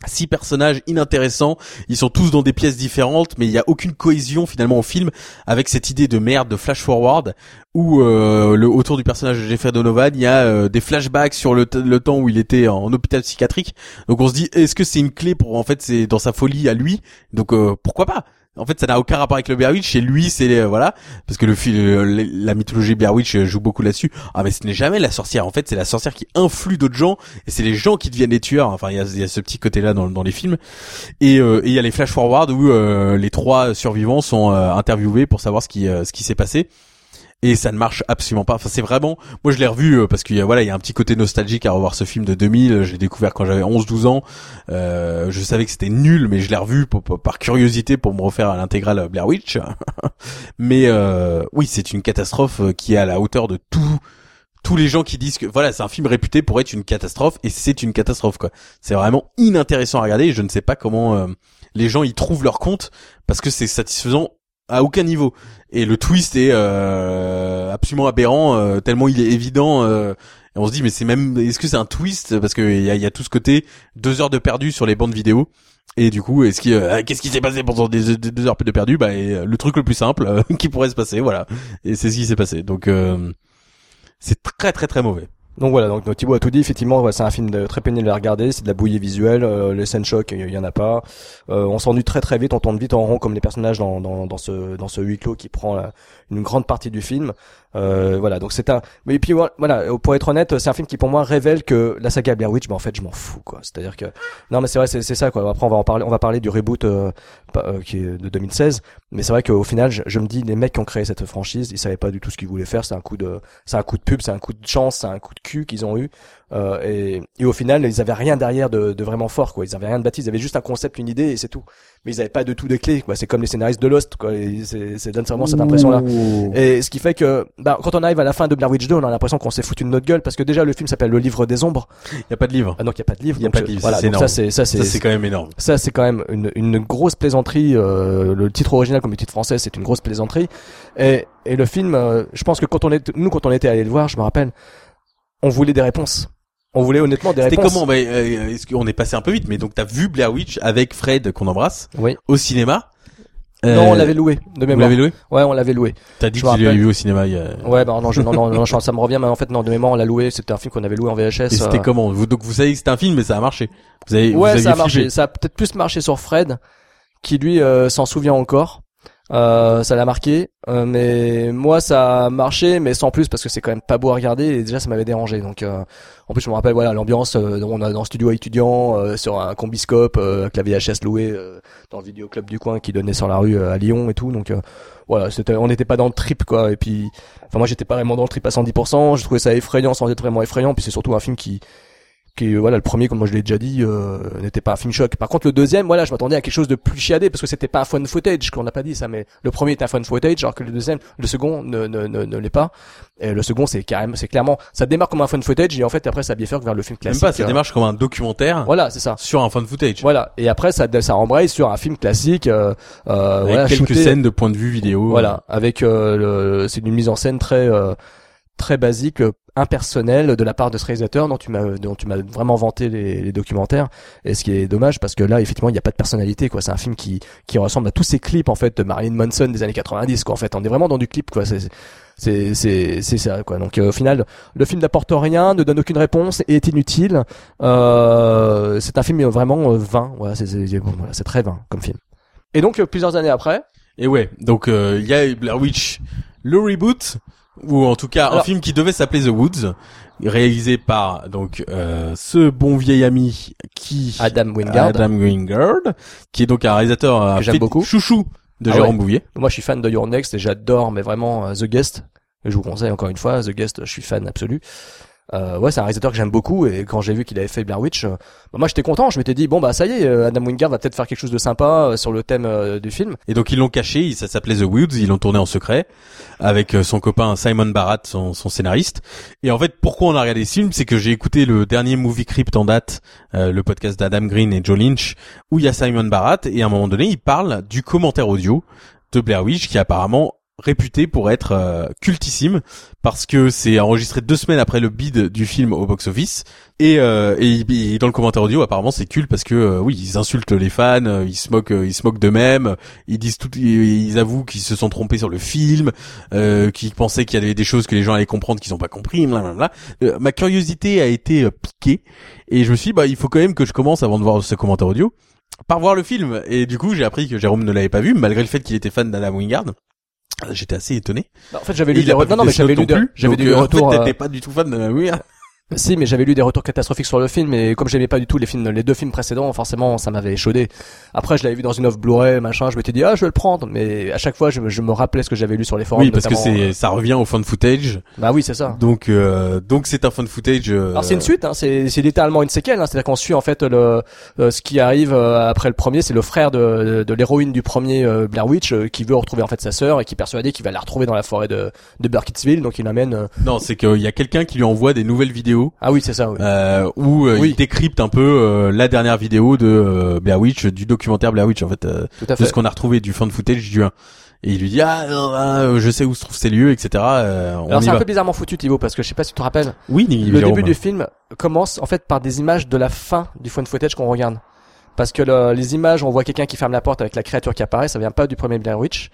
Six personnages inintéressants, ils sont tous dans des pièces différentes, mais il y a aucune cohésion finalement au film avec cette idée de merde de flash forward où euh, autour du personnage de Jeffrey Donovan, il y a euh, des flashbacks sur le temps où il était en hôpital psychiatrique. Donc on se dit est-ce que c'est une clé pour en fait c'est dans sa folie à lui? Donc euh, pourquoi pas? En fait, ça n'a aucun rapport avec le Blair Witch. Chez lui, c'est euh, voilà, parce que le euh, la mythologie Blair Witch euh, joue beaucoup là-dessus. Ah, mais ce n'est jamais la sorcière. En fait, c'est la sorcière qui influe d'autres gens, et c'est les gens qui deviennent les tueurs. Enfin, il y a, ce petit côté-là dans, les films. Et euh, et il y a les flash forward où euh, les trois survivants sont euh, interviewés pour savoir ce qui ce qui s'est passé. Et ça ne marche absolument pas. Enfin, c'est vraiment, moi je l'ai revu euh, parce qu'il y a voilà, il y a un petit côté nostalgique à revoir ce film de 2000. J'ai découvert quand j'avais 11-12 ans. Euh, je savais que c'était nul, mais je l'ai revu par curiosité pour me refaire à l'intégrale Blair Witch. mais euh, oui, c'est une catastrophe euh, qui est à la hauteur de tout tous les gens qui disent que voilà c'est un film réputé pour être une catastrophe et c'est une catastrophe quoi c'est vraiment inintéressant à regarder et je ne sais pas comment euh, les gens y trouvent leur compte parce que c'est satisfaisant à aucun niveau. Et le twist est euh, absolument aberrant euh, tellement il est évident euh, et on se dit mais c'est même est-ce que c'est un twist? Parce que il y a, y a tout ce côté deux heures de perdu sur les bandes vidéo. Et du coup est-ce qu'il euh, qu'est-ce qui s'est passé pendant deux heures de perdu? Bah euh, le truc le plus simple euh, qui pourrait se passer voilà. Et c'est ce qui s'est passé. Donc c'est très très très mauvais Donc voilà, donc Thibaut a tout dit. Effectivement, ouais, c'est un film de, très pénible à regarder. C'est de la bouillie visuelle. euh, les scènes choc, il y en a pas. Euh, on s'ennuie très très vite. On tourne vite en rond comme les personnages dans, dans, ce dans ce huis clos qui prend la- une grande partie du film. Euh, voilà, donc c'est un. Mais puis voilà, pour être honnête, c'est un film qui pour moi révèle que la saga Blair Witch, ben en fait, je m'en fous quoi. C'est-à-dire que non, mais c'est vrai, c'est ça quoi. Après, on va en parler. On va parler du reboot euh, euh, qui est de 2016. Mais c'est vrai qu'au final, je, je me dis, les mecs qui ont créé cette franchise, ils savaient pas du tout ce qu'ils voulaient faire. C'est un coup de, c'est un coup de pub, c'est un coup de chance, c'est un coup de cul qu'ils ont eu. Euh, et, et au final, ils avaient rien derrière de, de vraiment fort, quoi. Ils avaient rien de bâti, ils avaient juste un concept, une idée, et c'est tout. Mais ils avaient pas de tout des clés, quoi. C'est comme les scénaristes de Lost, quoi. C'est, vraiment cette impression-là. Et ce qui fait que, bah, quand on arrive à la fin de Blair Witch 2, on a l'impression qu'on s'est foutu de notre gueule, parce que déjà le film s'appelle Le Livre des Ombres. il y a pas de livre Ah, donc il y a pas de livre. Il y a pas de livre, Voilà, donc ça énorme. c'est, ça c'est, ça c'est quand même énorme ça, c'est quand même une, une grosse plaisanterie. euh, le titre original comme le titre français, c'est une grosse plaisanterie. Et, et le film, euh, je pense que quand on est, nous, quand on était allé le voir, je me rappelle, on voulait des réponses. On voulait honnêtement des c'était réponses. comment bah, euh, est-ce qu'on est passé un peu vite mais donc t'as vu Blair Witch avec Fred qu'on embrasse Oui. au cinéma Non, on Euh, l'avait loué de vous mémoire. l'avez loué? Ouais, on l'avait loué. t'as dit Je que tu l'avais vu au cinéma il y a... Ouais, bah non, je, non, non, non, je- ça me revient, mais en fait, non, de mémoire, on l'a loué. C'était un film qu'on avait loué en VHS. et c'était euh, comment? Vous, donc vous savez que c'était un film mais ça a marché vous avez vous Ouais, aviez ça a marché. Ça a peut-être plus marché sur Fred, qui lui euh, s'en souvient encore. Euh, ça l'a marqué, euh, mais moi ça a marché, mais sans plus parce que c'est quand même pas beau à regarder et déjà ça m'avait dérangé. Donc euh, en plus je me rappelle voilà l'ambiance, euh, on a dans le studio étudiant euh, sur un combiscope avec la VHS louée dans le vidéoclub du coin qui donnait sur la rue à Lyon et tout. Donc voilà, c'était, on n'était pas dans le trip quoi. Et puis enfin moi j'étais pas vraiment dans le trip à 110%. Je trouvais ça effrayant sans être vraiment effrayant. Puis c'est surtout un film qui qui euh, voilà le premier comme moi je l'ai déjà dit euh, n'était pas un film choc. Par contre le deuxième voilà je m'attendais à quelque chose de plus chiadé parce que c'était pas un fun footage qu'on n'a pas dit ça mais le premier est un fun footage alors que le deuxième le second ne ne ne, ne l'est pas. Et le second c'est carrément c'est clairement ça démarre comme un fun footage et en fait après ça bifurque vers le film même classique pas ça euh, démarche comme un documentaire voilà c'est ça. sur un fan footage. Voilà et après ça ça embraye sur un film classique euh, euh, avec voilà, quelques shooté- scènes de point de vue vidéo. Voilà, avec euh, le, c'est une mise en scène très euh, très basique, euh, impersonnelle de la part de ce réalisateur dont tu m'as dont tu m'as vraiment vanté les, les documentaires. Et ce qui est dommage parce que là effectivement il n'y a pas de personnalité quoi. C'est un film qui qui ressemble à tous ces clips en fait de Marilyn Manson des années 90 quoi. En fait on est vraiment dans du clip quoi. C'est c'est c'est c'est ça quoi. Donc euh, au final le film n'apporte rien, ne donne aucune réponse et est inutile. Euh, c'est un film vraiment euh, vain. Voilà c'est c'est voilà, très vain comme film. Et donc euh, plusieurs années après? et ouais donc euh, il y a Blair Witch le reboot ou en tout cas un film qui devait s'appeler The Woods réalisé par donc euh, ce bon vieil ami qui Adam Wingard. Adam Wingard, qui est donc un réalisateur euh, Que j'aime fait- beaucoup. chouchou de Ah Jérôme ouais. Bouvier. Moi, je suis fan de Your Next et j'adore, mais vraiment euh, The Guest. Et je vous conseille encore une fois The Guest. Je suis fan absolu. Euh, ouais, c'est un réalisateur que j'aime beaucoup et quand j'ai vu qu'il avait fait Blair Witch, euh, bah, moi j'étais content. Je m'étais dit bon bah ça y est, euh, Adam Wingard va peut-être faire quelque chose de sympa euh, sur le thème euh, du film. Et donc ils l'ont caché, ça s'appelait The Woods, ils l'ont tourné en secret avec son copain Simon Barat, son, son scénariste. Et en fait, pourquoi on a regardé ce film, c'est que j'ai écouté le dernier Movie Crypt en date, le podcast d'Adam Green et Joe Lynch, où il y a Simon Barat et à un moment donné, il parle du commentaire audio de Blair Witch qui apparemment réputé pour être euh, cultissime parce que c'est enregistré deux semaines après le bid du film au box-office et, euh, et, et dans le commentaire audio apparemment c'est culte parce que euh, oui ils insultent les fans euh, ils se moquent euh, ils se moquent d'eux-mêmes ils disent tout ils, avouent qu'ils se sont trompés sur le film euh, qu'ils pensaient qu'il y avait des choses que les gens allaient comprendre qu'ils n'ont pas compris blablabla. Ma curiosité a été piquée et je me suis dit, bah il faut quand même que je commence avant de voir ce commentaire audio par voir le film et du coup j'ai appris que Jérôme ne l'avait pas vu malgré le fait qu'il était fan d'Adam Wingard j'étais assez étonné Bah, en fait, j'avais lu des re- non non mais j'avais lu plus, j'avais lu des retours. en fait euh, t'étais pas du tout fan d'Adam Wingard Si, mais j'avais lu des retours catastrophiques sur le film et comme j'aimais pas du tout les films, les deux films précédents, forcément, ça m'avait échaudé. Après, je l'avais vu dans une offre Blu-ray, machin, je m'étais dit ah, je vais le prendre, mais à chaque fois, je me, je me rappelais ce que j'avais lu sur les forums. Oui, parce que c'est ça revient au fan footage. euh, Bah oui, c'est ça. Donc euh, donc c'est un fan footage. euh, Alors c'est une suite, hein, c'est c'est littéralement une séquelle, hein, c'est-à-dire qu'on suit en fait le euh, ce qui arrive euh, après le premier, c'est le frère de, de l'héroïne du premier euh, Blair Witch euh, qui veut retrouver en fait sa sœur et qui est persuadé qu'il va la retrouver dans la forêt de de Burkittsville, donc il l'amène. euh, Non, c'est qu'il y a quelqu'un qui lui envoie des nouvelles vidéos Ah oui, c'est ça. Oui. euh, où euh, Oui. il décrypte un peu euh, la dernière vidéo de euh, Blair Witch, du documentaire Blair Witch en fait, euh, Tout à de fait. ce qu'on a retrouvé du fan footage du 1. Et il lui dit ah, euh, ah, je sais où se trouvent ces lieux, etc. Euh, on Alors c'est un peu bizarrement foutu Thibaut parce que je sais pas si tu te rappelles, Oui, le Jérôme. début du film commence en fait par des images de la fin du phone footage qu'on regarde. Parce que le- les images, on voit quelqu'un qui ferme la porte avec la créature qui apparaît, ça vient pas du premier Blair Witch,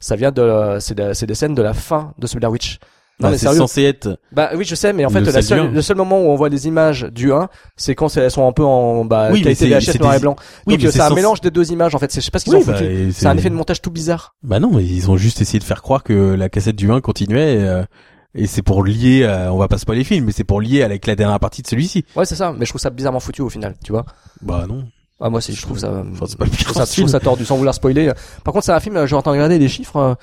ça vient de, c'est de- c'est des scènes de la fin de ce Blair Witch. Non Bah, mais c'est censé être. Bah oui, je sais, mais en fait, Le la seule, le seul moment où on voit les images du 1, c'est quand elles sont un peu en bah, Oui, qualité VHS noir des- et blanc. Oui, Donc mais euh, c'est un mélange des deux images en fait. C'est- Je sais pas ce qu'ils Oui, ont bah, foutu. C'est un effet de montage tout bizarre. Bah non, mais ils ont juste essayé de faire croire que la cassette du 1 continuait. Et, euh, et c'est pour lier, euh, on va pas spoiler les films, mais c'est pour lier avec la dernière partie de celui-ci. Ouais, c'est ça. Mais je trouve ça bizarrement foutu au final, tu vois. Bah non. Ah moi, si je trouve ça. Enfin, pas je trouve ça, je film. trouve ça tordu sans vouloir spoiler. Par contre, c'est un film. euh, J'ai entendu regarder les chiffres.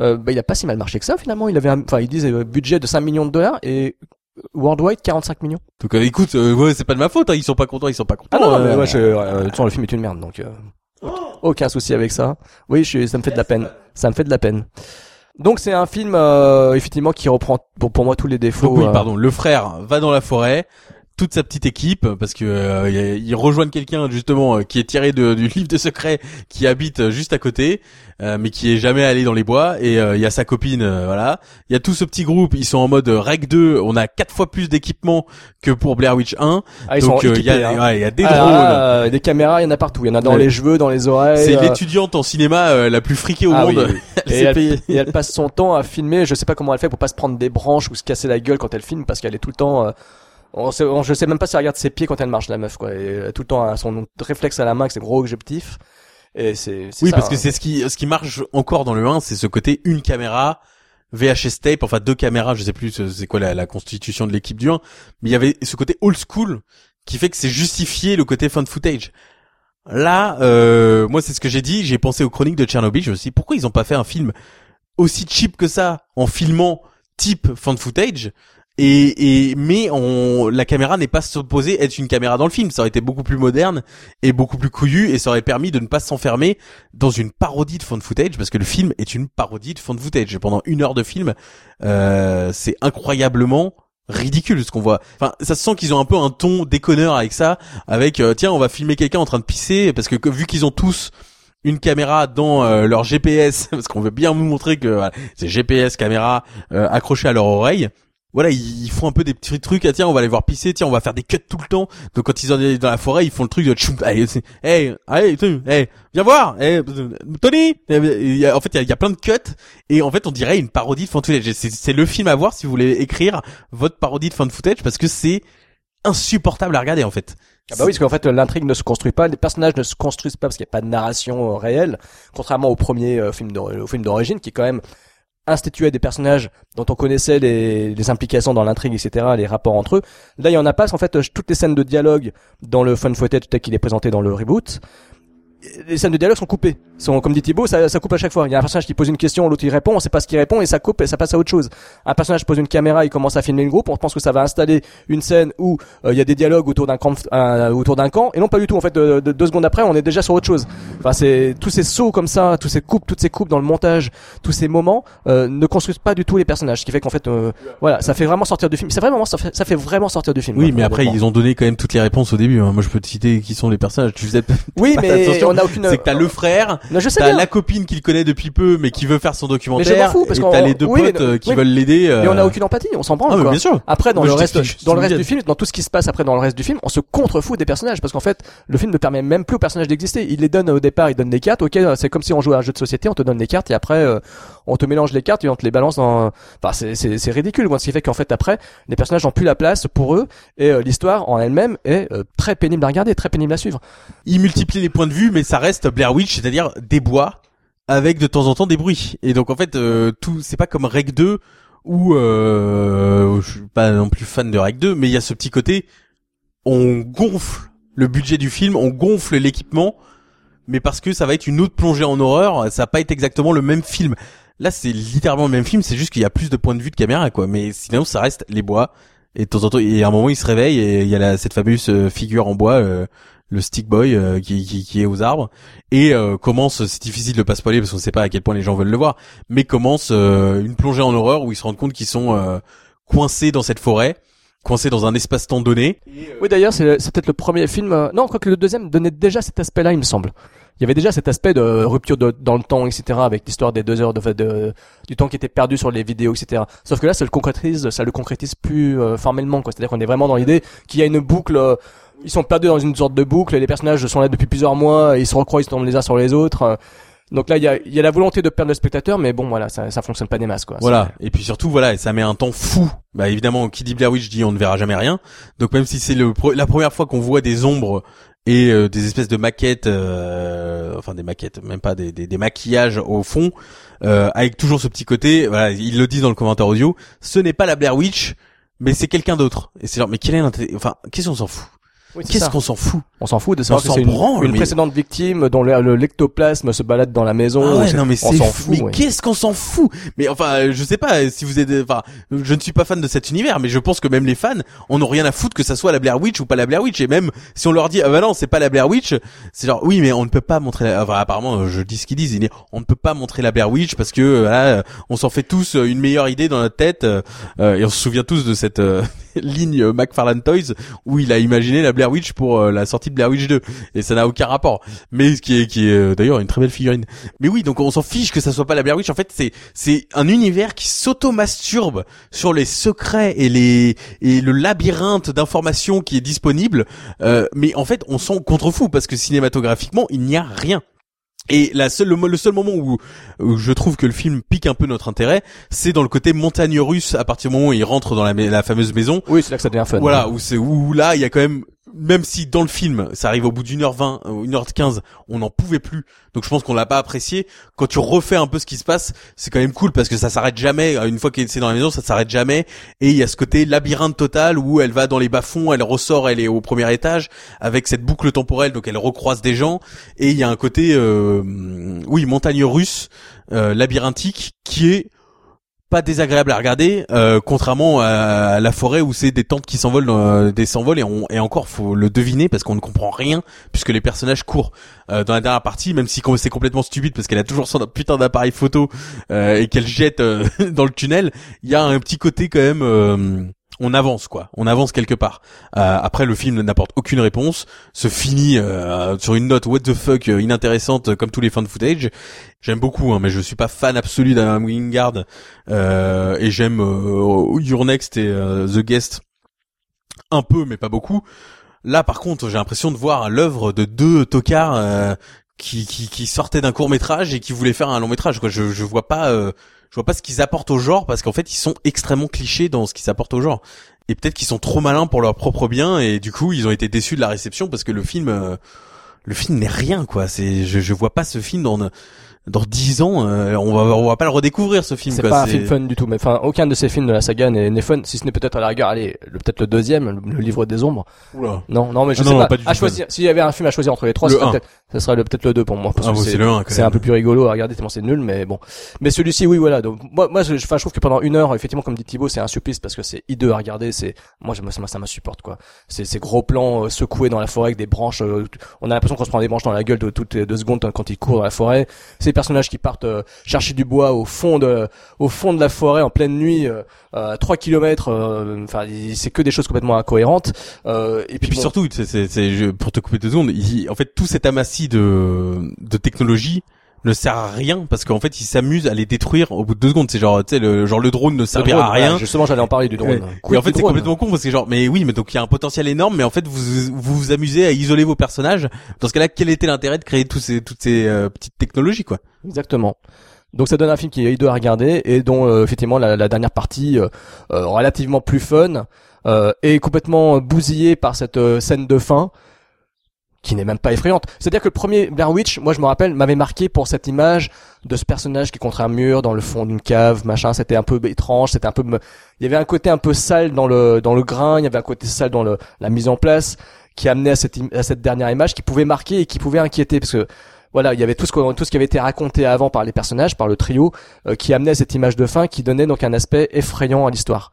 Euh, bah, il a pas si mal marché que ça finalement. Il avait, enfin, ils disent euh, budget de 5 millions de dollars et worldwide 45 millions. Donc euh, écoute, euh, ouais, c'est pas de ma faute. Hein, ils sont pas contents, ils sont pas contents. Ah non, non, mais euh, ouais, je, euh, de toute façon, le film est une merde, donc euh, aucun souci avec ça. Oui, je, ça me fait de la peine. Ça me fait de la peine. Donc c'est un film euh, effectivement qui reprend pour, pour moi tous les défauts. Donc oui, pardon. Le frère va dans la forêt, toute sa petite équipe, parce que euh, il- ils rejoignent quelqu'un justement euh, qui est tiré de- du livre de secret, qui habite euh, juste à côté, euh, mais qui est jamais allé dans les bois. Et euh, il y a sa copine, voilà. Il y a tout ce petit groupe. Ils sont en mode reg 2. On a quatre fois plus d'équipement que pour Blair Witch 1. ah, ils Donc il y hein. ouais, y a des Ah, drones. euh, des caméras, il y en a partout. Il y en a dans Ouais. les cheveux, dans les oreilles. C'est l'étudiante en cinéma euh, la plus friquée au ah monde. oui. Elle et, elle, payée. et elle passe son temps à filmer. Je sais pas comment elle fait pour pas se prendre des branches ou se casser la gueule quand elle filme parce qu'elle est tout le temps. Euh, on sait, on- je sais même pas si elle regarde ses pieds quand elle marche la meuf quoi. Et elle a tout le temps euh, son réflexe à la main avec ses gros objectifs. Et c'est. Oui, ça, parce que hein. c'est ce qui ce qui marche encore dans le 1, c'est ce côté une caméra VHS tape, enfin deux caméras, je sais plus c'est c'est quoi la, la constitution de l'équipe du 1, mais il y avait ce côté old school qui fait que c'est justifié le côté fan footage. Là, euh, moi c'est ce que j'ai dit, j'ai pensé aux chroniques de Tchernobyl, je me suis dit pourquoi ils ont pas fait un film aussi cheap que ça en filmant type fan footage et, et mais on, la caméra n'est pas supposée être une caméra dans le film. Ça aurait été beaucoup plus moderne et beaucoup plus couillu et ça aurait permis de ne pas s'enfermer dans une parodie de fan footage parce que le film est une parodie de fan footage. Pendant une heure de film, euh, c'est incroyablement ridicule ce qu'on voit. Enfin, ça se sent qu'ils ont un peu un ton déconneur avec ça, avec euh, tiens on va filmer quelqu'un en train de pisser parce que, que- vu qu'ils ont tous une caméra dans euh, leur GPS parce qu'on veut bien vous montrer que voilà, c'est GPS caméra euh, accrochée à leur oreille. Voilà, ils font un peu des petits trucs. Ah tiens, on va aller voir pisser. Tiens, on va faire des cuts tout le temps. Donc quand ils sont dans la forêt, ils font le truc de tchoum, hey, allez, hey, viens voir, hey, Tony. En fait, il y a, plein de cuts et en fait, on dirait une parodie de fan footage. C'est, le film à voir si vous voulez écrire votre parodie de fan footage parce que c'est insupportable à regarder en fait. Ah bah oui, parce qu'en fait l'intrigue ne se construit pas, les personnages ne se construisent pas parce qu'il n'y a pas de narration euh, réelle, contrairement au premier euh, film film d'origine qui quand même instituait des personnages dont on connaissait les, implications dans l'intrigue, etc., les rapports entre eux. Là, il y en a pas, qu'en fait, euh, toutes les scènes de dialogue dans le fun footage tel qu'il est présenté dans le reboot, les scènes de dialogue sont coupées. Sont, comme dit Thibaut, ça, ça coupe à chaque fois. Il y a un personnage qui pose une question, l'autre il répond, on sait pas ce qu'il répond et ça coupe et ça passe à autre chose. Un personnage pose une caméra, il commence à filmer une groupe, on pense que ça va installer une scène où euh, il y a des dialogues autour d'un camp, euh, autour d'un camp, et non pas du tout. En fait, de, de- deux secondes après, on est déjà sur autre chose. Enfin, c'est tous ces sauts comme ça, tous ces coupes, toutes ces coupes dans le montage, tous ces moments euh, ne construisent pas du tout les personnages, ce qui fait qu'en fait, euh, voilà, ça fait vraiment sortir du film. C'est vraiment, ça fait, ça fait vraiment sortir du film. Oui, moi, mais après ils ont donné quand même toutes les réponses au début. hein. Moi, je peux te citer qui sont les personnages. Tu faisais Oui, mais attention. on a aucune. C'est que t'as le frère, Non, je sais t'as bien. la copine qu'il connaît depuis peu, mais qui veut faire son Mais je documentaire, m'en fous, parce et qu'on- t'as les deux oui, mais- potes euh, qui oui, veulent l'aider. euh, Mais on a aucune empathie, on s'en branle. Ah, mais quoi. bien sûr. Après, dans Moi, le je reste, t'explique, dans le je reste te du film, dans tout ce qui se passe après dans le reste du film, on se contrefout des personnages parce qu'en fait, le film ne permet même plus aux personnages d'exister. Il les donne au départ, il donne des cartes. Ok, c'est comme si on jouait à un jeu de société, on te donne des cartes et après, euh, on te mélange les cartes et on te les balance dans. Enfin, c'est c'est c'est ridicule. Quoi. Ce qui fait qu'en fait après, les personnages n'ont plus la place pour eux et euh, l'histoire en elle-même est euh, très pénible à regarder, très pénible à suivre. il multiplie les points de vue, mais ça reste Blair Witch, c'est-à-dire des bois avec de temps en temps des bruits. Et donc en fait, euh, tout, c'est pas comme Rec 2 où euh, je suis pas non plus fan de Rec 2, mais il y a ce petit côté, on gonfle le budget du film, on gonfle l'équipement, mais parce que ça va être une autre plongée en horreur, ça va pas être exactement le même film. Là, c'est littéralement le même film, c'est juste qu'il y a plus de points de vue de caméra, quoi. Mais sinon, ça reste les bois. Et de temps en temps, et à un moment, il se réveille et il y a la, cette fameuse euh, figure en bois, euh, le stick boy euh, qui, qui, qui est aux arbres et euh, commence c'est difficile de pas spoiler parce qu'on sait pas à quel point les gens veulent le voir mais commence euh, une plongée en horreur où ils se rendent compte qu'ils sont euh, coincés dans cette forêt coincés dans un espace-temps donné Oui, d'ailleurs, c'est peut-être le premier film. Non, quoique le deuxième donnait déjà cet aspect-là, il me semble. Il y avait déjà cet aspect de rupture de- dans le temps, etc., avec l'histoire des deux heures de, de du temps qui était perdu sur les vidéos, etc. Sauf que là, ça le concrétise, ça le concrétise plus euh, formellement, quoi. C'est-à-dire qu'on est vraiment dans l'idée qu'il y a une boucle. euh, ils sont perdus dans une sorte de boucle. Les personnages sont là depuis plusieurs mois, ils se recroisent, ils tombent les uns sur les autres. euh. Donc là, il y a, y a la volonté de perdre le spectateur, mais bon, voilà, ça, ça fonctionne pas des masses, quoi. Voilà. Et puis surtout, voilà, ça met un temps fou. Bah évidemment, qui dit Blair Witch dit on ne verra jamais rien. Donc même si c'est la première fois qu'on voit des ombres et euh, des espèces de maquettes, euh, enfin des maquettes, même pas des, maquillages au fond, euh, avec toujours ce petit côté. Voilà, il le dit dans le commentaire audio. Ce n'est pas la Blair Witch, mais c'est quelqu'un d'autre. Et c'est genre, mais quel est l'intérêt Enfin, qu'est-ce qu'on s'en fout? Oui, Qu'est-ce qu'on s'en fout? On s'en fout de On savoir que s'en c'est une, branle, une mais- précédente victime dont le, le lectoplasme se balade dans la maison. Ah ouais, non mais on c'est s'en fout. Mais ouais. qu'est-ce qu'on s'en fout? Mais enfin, je sais pas si vous êtes. Enfin, je ne suis pas fan de cet univers, mais je pense que même les fans, on n'a rien à foutre que ça soit la Blair Witch ou pas la Blair Witch. Et même si on leur dit, ah bah non, c'est pas la Blair Witch, c'est genre, oui, mais on ne peut pas montrer. La... Enfin, apparemment, je dis ce qu'ils disent. il est- On ne peut pas montrer la Blair Witch parce que voilà, on s'en fait tous une meilleure idée dans notre tête euh, et on se souvient tous de cette euh, ligne McFarlane Toys où il a imaginé la Blair Witch pour euh, la sortie de Blair Witch 2 et ça n'a aucun rapport. Mais ce qui est qui est euh, d'ailleurs une très belle figurine. Mais oui, donc on s'en fiche que ça soit pas la Blair Witch. En fait, c'est c'est un univers qui s'auto-masturbe sur les secrets et les et le labyrinthe d'informations qui est disponible. Euh, mais en fait, on s'en contrefou parce que cinématographiquement, il n'y a rien. Et la seule, le, le seul moment où, où je trouve que le film pique un peu notre intérêt, c'est dans le côté montagne russe à partir du moment où il rentre dans la, la fameuse maison. Oui, c'est là que ça devient fun. Voilà, où c'est où là il y a quand même même si dans le film ça arrive au bout d'une heure vingt, euh, une heure quinze, on n'en pouvait plus. Donc je pense qu'on l'a pas apprécié. Quand tu refais un peu ce qui se passe, c'est quand même cool parce que ça s'arrête jamais. Une fois qu'elle c'est dans la maison, ça s'arrête jamais. Et il y a ce côté labyrinthe total où elle va dans les bas-fonds, elle ressort, elle est au premier étage avec cette boucle temporelle, donc elle recroise des gens. Et il y a un côté, euh, oui, montagne russe, euh, labyrinthique qui est pas désagréable à regarder, euh, contrairement à la forêt où c'est des tentes qui s'envolent, dans- des s'envolent et, on, et encore faut le deviner parce qu'on ne comprend rien puisque les personnages courent. Euh, dans la dernière partie, même si c'est complètement stupide parce qu'elle a toujours son putain d'appareil photo euh, et qu'elle jette euh, dans le tunnel, il y a un petit côté quand même. On avance quoi, on avance quelque part. Euh, après le film n'apporte aucune réponse, se finit euh, sur une note what the fuck euh, inintéressante comme tous les fans de footage. J'aime beaucoup, hein, mais je suis pas fan absolu d'Adam Wingard euh, et j'aime euh, Your Next et euh, The Guest un peu, mais pas beaucoup. Là, par contre, j'ai l'impression de voir l'œuvre de deux tocards qui, qui, qui sortaient d'un court métrage et qui voulaient faire un long métrage. Quoi. Je, je vois pas, je vois pas ce qu'ils apportent au genre parce qu'en fait, ils sont extrêmement clichés dans ce qu'ils apportent au genre. Et peut-être qu'ils sont trop malins pour leur propre bien et du coup, ils ont été déçus de la réception parce que le film, euh, le film n'est rien quoi. C'est, je, je vois pas ce film dans dans dix ans. euh, on va, on va pas le redécouvrir ce film. C'est quoi. pas un film fun du tout, mais enfin aucun de ces films de la saga n'est n'est fun, si ce n'est peut-être à la rigueur, allez, le- peut-être le deuxième, le, le livre des ombres. Oula. Non, non, mais je Ah sais non, pas. pas du à choisir, s'il y avait un film à choisir entre les trois, Le ce serait peut-être, ça serait le- peut-être le 2 pour moi, parce Ah, que c'est c'est le un, quand c'est même. un peu plus rigolo à regarder tellement c'est nul, mais bon. Mais celui-ci, oui, voilà. Donc moi, moi, je, enfin, je trouve que pendant une heure, effectivement, comme dit Thibaut, c'est un supplice parce que c'est hideux à regarder. C'est, moi, je, moi, ça, ça m'insupporte quoi. C'est ces gros plans euh, secoués dans la forêt avec des branches. euh, on a l'impression qu'on se prend des branches dans la gueule de toutes les deux secondes hein, quand ils courent dans la forêt. Personnages qui partent euh, chercher du bois au fond de, au fond de la forêt en pleine nuit, euh, à 3 kilomètres. euh, Enfin, c'est que des choses complètement incohérentes. Euh, et puis, puis bon, surtout, c'est, pour te couper deux secondes, il- en fait, tout cet amassis de, de technologie ne sert à rien parce qu'en fait, ils s'amusent à les détruire au bout de deux secondes. C'est genre, tu sais, le, genre le drone ne servira drone, à rien. justement, j'allais en parler du drone. Ouais. Et en fait, c'est complètement con parce que genre, mais oui, mais donc il y a un potentiel énorme, mais en fait, vous vous vous amusez à isoler vos personnages. Dans ce cas-là, quel était l'intérêt de créer tous ces, toutes ces euh, petites technologies, quoi? Exactement. Donc ça donne un film qui est hideux à regarder et dont euh, effectivement la, la dernière partie euh, euh, relativement plus fun euh, est complètement bousillée par cette euh, scène de fin qui n'est même pas effrayante. C'est-à-dire que le premier Blair Witch, moi je me rappelle, m'avait marqué pour cette image de ce personnage qui est contre un mur dans le fond d'une cave, machin. C'était un peu étrange, c'était un peu, il y avait un côté un peu sale dans le dans le grain, il y avait un côté sale dans le la mise en place qui amenait à cette à cette dernière image qui pouvait marquer et qui pouvait inquiéter parce que voilà, il y avait tout ce, tout ce qui avait été raconté avant par les personnages, par le trio, euh, qui amenait à cette image de fin qui donnait donc un aspect effrayant à l'histoire.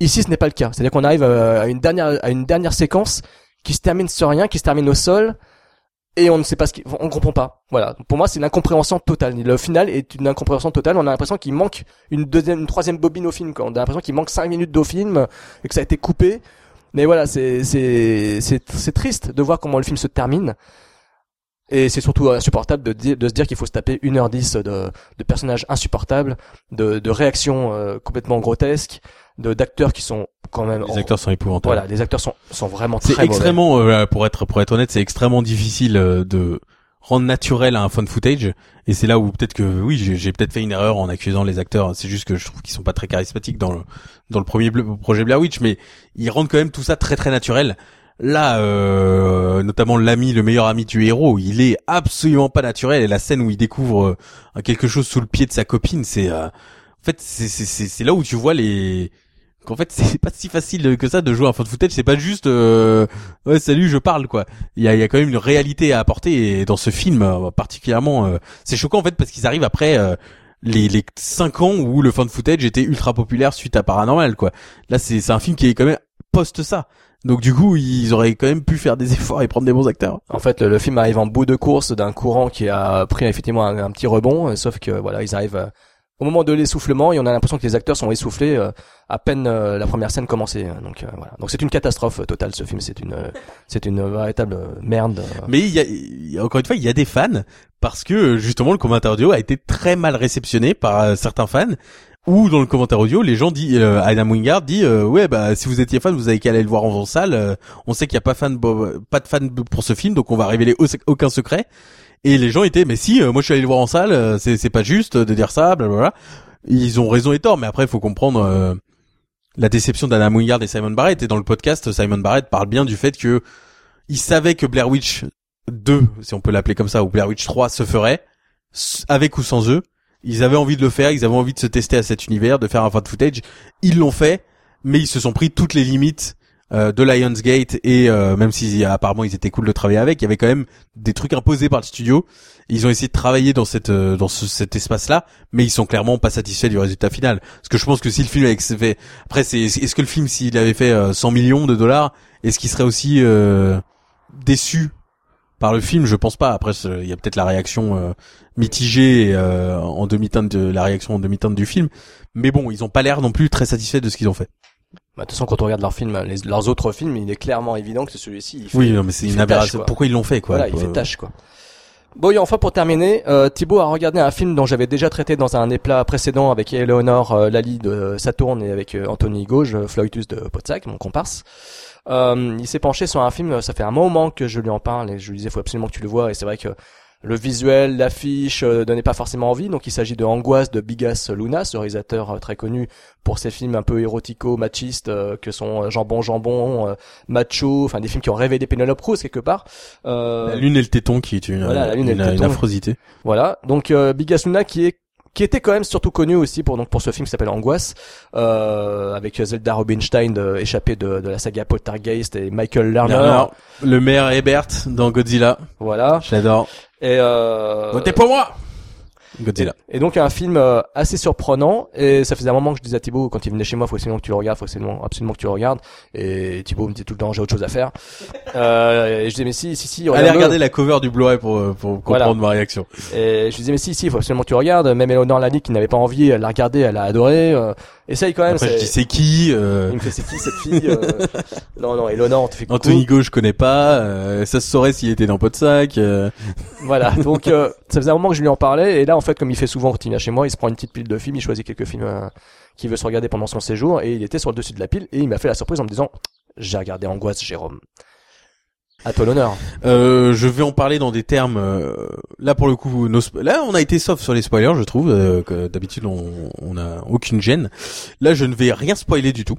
Ici, ce n'est pas le cas. C'est-à-dire qu'on arrive euh, à une dernière, à une dernière séquence qui se termine sur rien, qui se termine au sol, et on ne sait pas ce qui, on comprend pas. Voilà. Pour moi, c'est une incompréhension totale. Le final est une incompréhension totale. On a l'impression qu'il manque une deuxième, une troisième bobine au film. Quoi. On a l'impression qu'il manque cinq minutes au film et que ça a été coupé. Mais voilà, c'est, c'est, c'est, triste de voir comment le film se termine. Et c'est surtout insupportable de, di- de se dire qu'il faut se taper 1h10 de, de personnages insupportables, de, de réactions euh, complètement grotesques, de d'acteurs qui sont quand même Les acteurs sont épouvantables. voilà, les acteurs sont sont vraiment très C'est extrêmement, euh, pour être pour être honnête, c'est extrêmement difficile euh, de rendre naturel un fun footage. Et c'est là où peut-être que oui, j'ai peut-être fait une erreur en accusant les acteurs. C'est juste que je trouve qu'ils sont pas très charismatiques dans le dans le premier projet Blair Witch, mais ils rendent quand même tout ça très très naturel. Là, euh, notamment l'ami, le meilleur ami du héros, il est absolument pas naturel. Et la scène où il découvre euh, quelque chose sous le pied de sa copine, c'est euh, en fait c'est là où tu vois les qu'en fait c'est pas si facile que ça de jouer un fun footage. C'est pas juste euh, ouais salut je parle quoi. Il y a y a quand même une réalité à apporter et dans ce film euh, particulièrement euh, c'est choquant en fait parce qu'ils arrivent après. euh, les les cinq ans où le fan footage était ultra populaire suite à Paranormal quoi. Là c'est c'est un film qui est quand même post ça. Donc du coup, ils auraient quand même pu faire des efforts et prendre des bons acteurs. En fait, le, le film arrive en bout de course d'un courant qui a pris effectivement un, un petit rebond, euh, sauf que voilà, ils arrivent au moment de l'essoufflement et on a l'impression que les acteurs sont essoufflés euh, à peine euh, la première scène commencée. Donc euh, voilà. Donc c'est une catastrophe euh, totale ce film. C'est une euh, c'est une véritable euh, merde. Mais il y a, encore une fois, il y a des fans parce que justement le commentaire audio a été très mal réceptionné par certains fans. Ou dans le commentaire audio, les gens disent, Adam Wingard dit, ouais bah si vous étiez fan, vous avez qu'à aller le voir en salle. on sait qu'il y a pas fan, pas de fan pour ce film, donc on va révéler au- aucun secret. Et les gens étaient, mais si, euh, moi je suis allé le voir en salle, euh, c'est c'est pas juste de dire ça, blablabla. Ils ont raison et tort, mais après il faut comprendre euh, la déception d'Adam Wingard et Simon Barrett. Et dans le podcast, Simon Barrett parle bien du fait que il savait que Blair Witch 2, si on peut l'appeler comme ça, ou Blair Witch 3 se ferait, avec ou sans eux. Ils avaient envie de le faire, ils avaient envie de se tester à cet univers, de faire un fan footage. Ils l'ont fait, mais ils se sont pris toutes les limites euh, de Lionsgate et euh, même si apparemment ils étaient cool de travailler avec, il y avait quand même des trucs imposés par le studio. Ils ont essayé de travailler dans cette euh, dans ce- cet espace-là, mais ils sont clairement pas satisfaits du résultat final. Parce que je pense que si le film avait fait, après c'est est-ce que le film s'il avait fait euh, 100 millions de dollars, est-ce qu'il serait aussi euh, déçu par le film? Je pense pas. Après il y a peut-être la réaction euh, mitigée euh, en demi-teinte de la réaction en demi-teinte du film, mais bon ils ont pas l'air non plus très satisfaits de ce qu'ils ont fait. Bah, de toute façon, quand on regarde leurs films, les- leurs autres films, il est clairement évident que celui-ci. Oui, non, mais c'est une aberration. tâche. Pourquoi ils l'ont fait, quoi? Voilà, il Euh, fait tâche quoi. Bon, et enfin pour terminer, euh, Thibaut a regardé un film dont j'avais déjà traité dans un éplat précédent avec Eleonore euh, Lally de Saturne et avec euh, Anthony Gauge, euh, Floitus de Potsac, mon comparse. Euh, il s'est penché sur un film, ça fait un moment que je lui en parle et je lui disais faut absolument que tu le vois et c'est vrai que le visuel, l'affiche euh, donnait pas forcément envie, donc il s'agit de Angoisse de Bigas Luna, ce réalisateur euh, très connu pour ses films un peu érotico, machistes, euh, que sont euh, Jambon Jambon, euh, Macho, enfin des films qui ont révélé Penelope Cruz quelque part. Euh, La lune et le téton qui est une, Voilà, la lune et le une affrosité. Voilà, donc euh, Bigas Luna qui est qui était quand même surtout connu aussi pour donc pour ce film qui s'appelle Angoisse euh, avec Zelda Rubinstein euh, échappé de, de la saga Poltergeist et Michael Lerner. Lerner, le maire Ebert dans Godzilla. Voilà. J'adore. Et euh, Votez pour moi Godzilla. Et donc un film euh, assez surprenant et ça faisait un moment que je disais à Thibaut quand il venait chez moi faut absolument que tu le regardes faut absolument, absolument que tu le regardes et Thibaut me disait tout le temps j'ai autre chose à faire euh, et je disais mais si si si Allez regarder la cover du Blu-ray pour, euh, pour Voilà. comprendre ma réaction. Et je disais mais si si faut absolument que tu regardes même Eleonore Lally qui n'avait pas envie elle l'a regardé elle a adoré euh, essaye quand même Après je dis c'est qui euh, il me fait c'est qui cette fille euh, non non Eleonore on te fait coucou. Anthony Gauche je connais pas, euh, ça se saurait s'il était dans Podsac. Euh, voilà donc euh, ça faisait un moment que je lui en parlais et là en fait comme il fait souvent quand il vient chez moi il se prend une petite pile de films il choisit quelques films euh, qu'il veut se regarder pendant son séjour et il était sur le dessus de la pile et il m'a fait la surprise en me disant j'ai regardé Angoisse Jérôme à toi l'honneur Euh, je vais en parler dans des termes. euh, là pour le coup, nos là on a été soft sur les spoilers, je trouve. euh, que d'habitude on, on a aucune gêne. Là je ne vais rien spoiler du tout.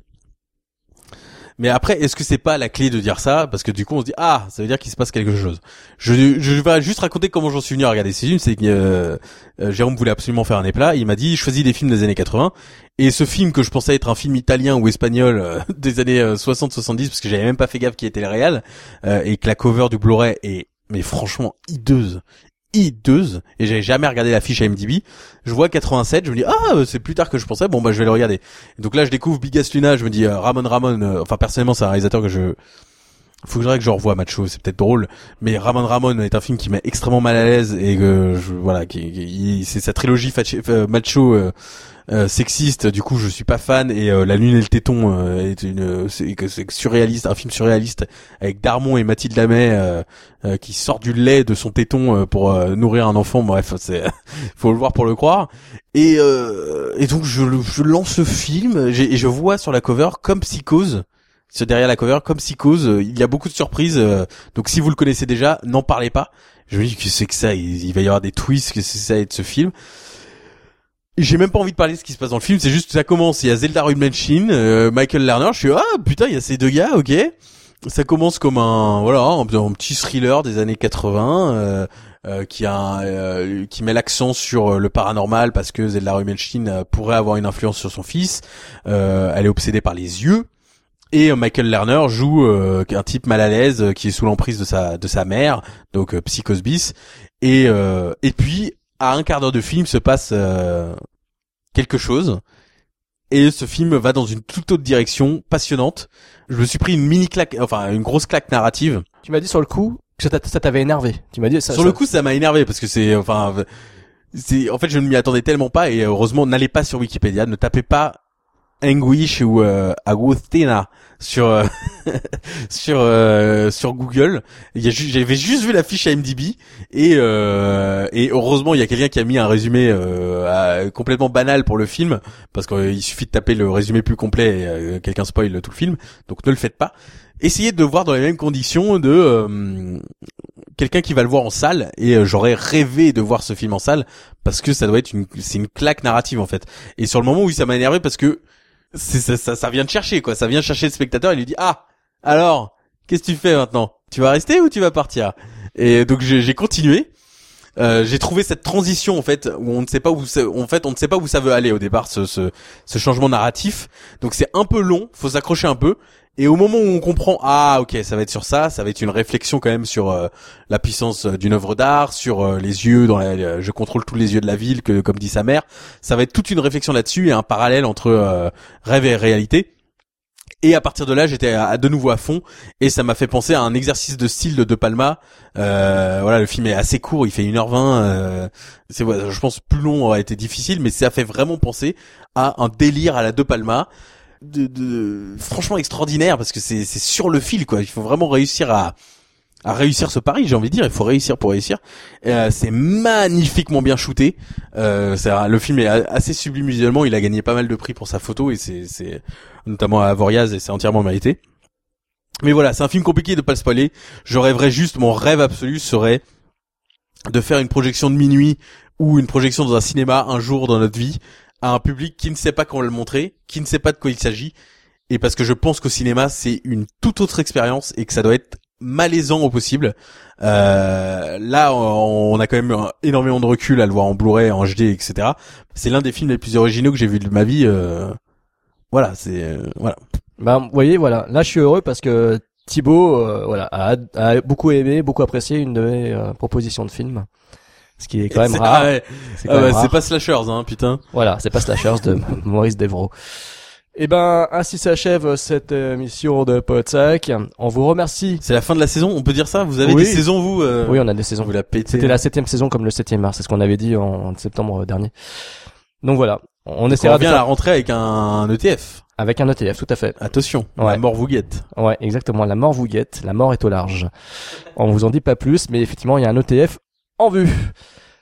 Mais après, est-ce que c'est pas la clé de dire ça? Parce que du coup, on se dit ah, ça veut dire qu'il se passe quelque chose. Je, je vais juste raconter comment j'en suis venu à regarder ces films. C'est que euh, euh, Jérôme voulait absolument faire un éplat. Il m'a dit choisis des films des années 80. Et ce film que je pensais être un film italien ou espagnol euh, des années 60-70, parce que j'avais même pas fait gaffe qui était le réel, et que la cover du Blu-ray est mais franchement hideuse et j'avais jamais regardé la fiche IMDb. Je vois 87, je me dis ah c'est plus tard que je pensais. Bon bah je vais le regarder. donc là je découvre Biggest Luna, je me dis euh, Ramon Ramon. euh, enfin personnellement c'est un réalisateur que je faut que je que je revoie Macho, c'est peut-être drôle, mais Ramon Ramon est un film qui met extrêmement mal à l'aise et que voilà, c'est sa trilogie euh, macho euh, sexiste. Du coup, je suis pas fan et euh, La Lune et le Téton euh, est une, c'est que c'est surréaliste, un film surréaliste avec Darmon et Mathilde Lamet euh, euh, qui sort du lait de son téton euh, pour euh, nourrir un enfant. Bref, c'est faut le voir pour le croire. Et euh, et donc je, je lance le film et je vois sur la cover comme Psychose c'est derrière la cover comme Psychose euh, il y a beaucoup de surprises euh, donc si vous le connaissez déjà n'en parlez pas je me dis que c'est que ça? Il, il va y avoir des twists que c'est ça être ce film Et j'ai même pas envie de parler de ce qui se passe dans le film c'est juste ça commence il y a Zelda Rubinstein euh, Michael Lerner je suis ah putain il y a ces deux gars ok ça commence comme un voilà un, petit thriller des années 80 euh, euh, qui a euh, qui met l'accent sur euh, le paranormal parce que Zelda Rubinstein euh, pourrait avoir une influence sur son fils. Elle est obsédée par les yeux. Et Michael Lerner joue un type mal à l'aise qui est sous l'emprise de sa de sa mère, donc euh, Psychose bis. Et et puis à un quart d'heure de film se passe euh, quelque chose. Et ce film va dans une toute autre direction, passionnante. Je me suis pris une mini claque, enfin une grosse claque narrative. Tu m'as dit sur le coup que ça t'a- ça t'avait énervé. Tu m'as dit ça. Sur ça- le coup, ça m'a énervé parce que c'est, enfin, c'est, en fait, je ne m'y attendais tellement pas et heureusement, n'allez pas sur Wikipédia, ne tapez pas Anguish ou euh, Agustina sur euh, sur euh, sur Google. J'avais juste vu la fiche IMDb et euh, et heureusement, il y a quelqu'un qui a mis un résumé euh, à- complètement banal pour le film parce qu'il suffit de taper le résumé plus complet et euh, quelqu'un spoil tout le film. Donc ne le faites pas. Essayez de voir dans les mêmes conditions de euh, quelqu'un qui va le voir en salle et euh, j'aurais rêvé de voir ce film en salle parce que ça doit être une c'est une claque narrative en fait et sur le moment oui ça m'a énervé parce que ça, ça ça vient de chercher quoi. Ça vient chercher le spectateur et lui dit ah alors qu'est-ce que tu fais maintenant? Tu vas rester ou tu vas partir? Et donc j'ai continué. Euh, j'ai trouvé cette transition en fait où on ne sait pas où en fait on ne sait pas où ça veut aller au départ ce ce, ce changement narratif. Donc c'est un peu long faut s'accrocher un peu et au moment où on comprend ah ok ça va être sur ça ça va être une réflexion quand même sur euh, la puissance euh, d'une œuvre d'art sur euh, les yeux dans la, euh, je contrôle tous les yeux de la ville que comme dit sa mère ça va être toute une réflexion là-dessus et un parallèle entre euh, rêve et réalité et à partir de là, j'étais à, à de nouveau à fond et ça m'a fait penser à un exercice de style de De Palma. Euh, voilà, le film est assez court, il fait 1h20. Euh, c'est, je pense plus long aurait été difficile, mais ça fait vraiment penser à un délire à la De Palma. De, de franchement extraordinaire parce que c'est sur le fil quoi. Il faut vraiment réussir à à réussir ce pari, j'ai envie de dire, il faut réussir pour réussir. Euh, c'est magnifiquement bien shooté. Euh, le film est assez sublime visuellement, il a gagné pas mal de prix pour sa photo et c'est notamment à Avoriaz et c'est entièrement mérité. Mais voilà, c'est un film compliqué de pas le spoiler. Je rêverais juste, mon rêve absolu serait de faire une projection de minuit ou une projection dans un cinéma un jour dans notre vie à un public qui ne sait pas comment le montrer, qui ne sait pas de quoi il s'agit. Et parce que je pense qu'au cinéma, c'est une toute autre expérience et que ça doit être malaisant au possible. Euh, là, on a quand même énormément de recul à le voir en Blu-ray, en HD, etc. C'est l'un des films les plus originaux que j'ai vu de ma vie. euh, Voilà, c'est euh, voilà. Bah, vous voyez, voilà. Là, je suis heureux parce que Thibaut, euh, voilà, a, a beaucoup aimé, beaucoup apprécié une de mes euh, propositions de film. Ce qui est quand même rare. ah ouais. C'est Ah ouais, pas slashers, hein, putain. Voilà, c'est pas Slashers de Maurice Devro. Eh ben, ainsi s'achève cette émission de Podsac. On vous remercie. C'est la fin de la saison, on peut dire ça? Vous avez Oui. des saisons, vous euh, Oui, on a des saisons. Vous la pétez. C'était la septième saison comme le 7e mars, c'est ce qu'on avait dit en, septembre dernier. Donc voilà, on On essaiera de revient à la rentrée avec un ETF. avec un ETF, tout à fait. Attention, Ouais. la mort vous guette. Ouais, exactement. La mort vous guette, la mort est au large. On vous en dit pas plus, mais effectivement, il y a un ETF en vue.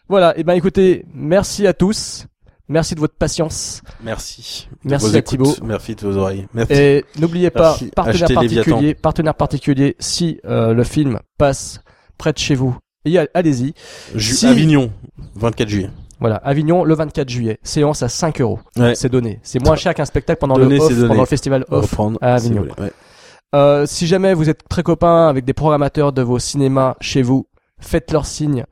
Voilà. Et ben, écoutez, merci à tous. Merci de votre patience. Merci. Merci à. Thibaut. Merci de vos oreilles. Merci. Et n'oubliez pas, Merci. partenaire Achetez particulier, partenaire particulier, si euh, le film passe près de chez vous, allez-y. Si- Avignon, 24 juillet. Voilà, Avignon, le 24 juillet. Séance à 5 euros. Ouais. C'est donné. C'est moins cher qu'un spectacle pendant Donné, le off, pendant le festival off à si Avignon. Ouais. Euh, si jamais vous êtes très copains avec des programmateurs de vos cinémas chez vous, faites leur signe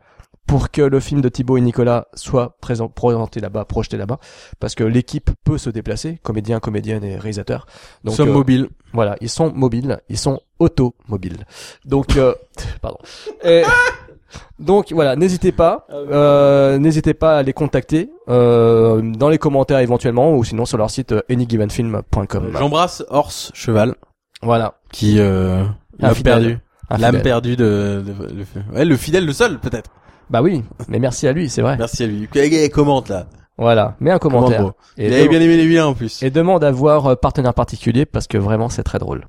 pour que le film de Thibaut et Nicolas soit présent, présenté là-bas, projeté là-bas, parce que l'équipe peut se déplacer, comédiens, comédiennes et réalisateurs. Donc sommes euh, mobiles. voilà, ils sont mobiles, ils sont automobiles. Donc, euh, pardon. Et- donc voilà, n'hésitez pas, euh, n'hésitez pas à les contacter euh, dans les commentaires éventuellement ou sinon sur leur site euh, anygivenfilm.com. J'embrasse Horse Cheval Voilà, qui euh, l'a perdu. L'âme perdue de, de- le, ouais, le fidèle, le seul peut-être. Bah oui, mais merci à lui, c'est vrai. Merci à lui. Commente là. Voilà, mets un commentaire Commente, bro. et, Il avait bien aimé les vilains en plus. et demande à voir euh, partenaire particulier parce que vraiment c'est très drôle.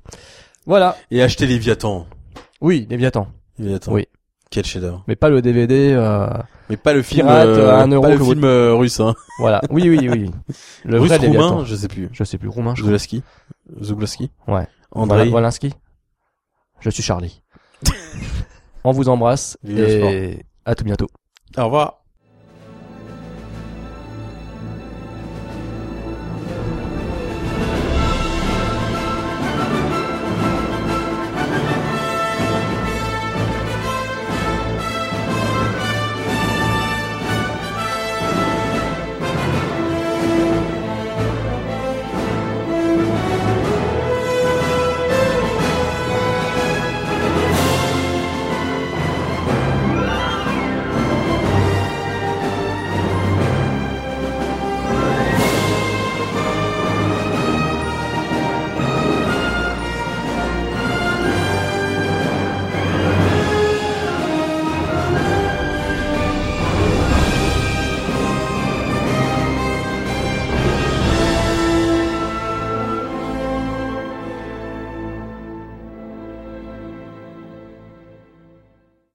Voilà, Et acheter Léviathan. oui, Léviathan, Léviathan. Oui. Quel chef-d'œuvre. mais pas le DVD. Euh... Mais pas le film, Pirate, euh, à un euro pas le que vous- film euh, russe, hein. Voilà, oui, oui, oui. Le russe vrai roumain, je sais plus. Je sais plus, roumain, je. Zulaski. Zuglaski. Ouais. Andrei. Wolinski. Je suis Charlie. On vous embrasse Vive et à tout bientôt. Au revoir.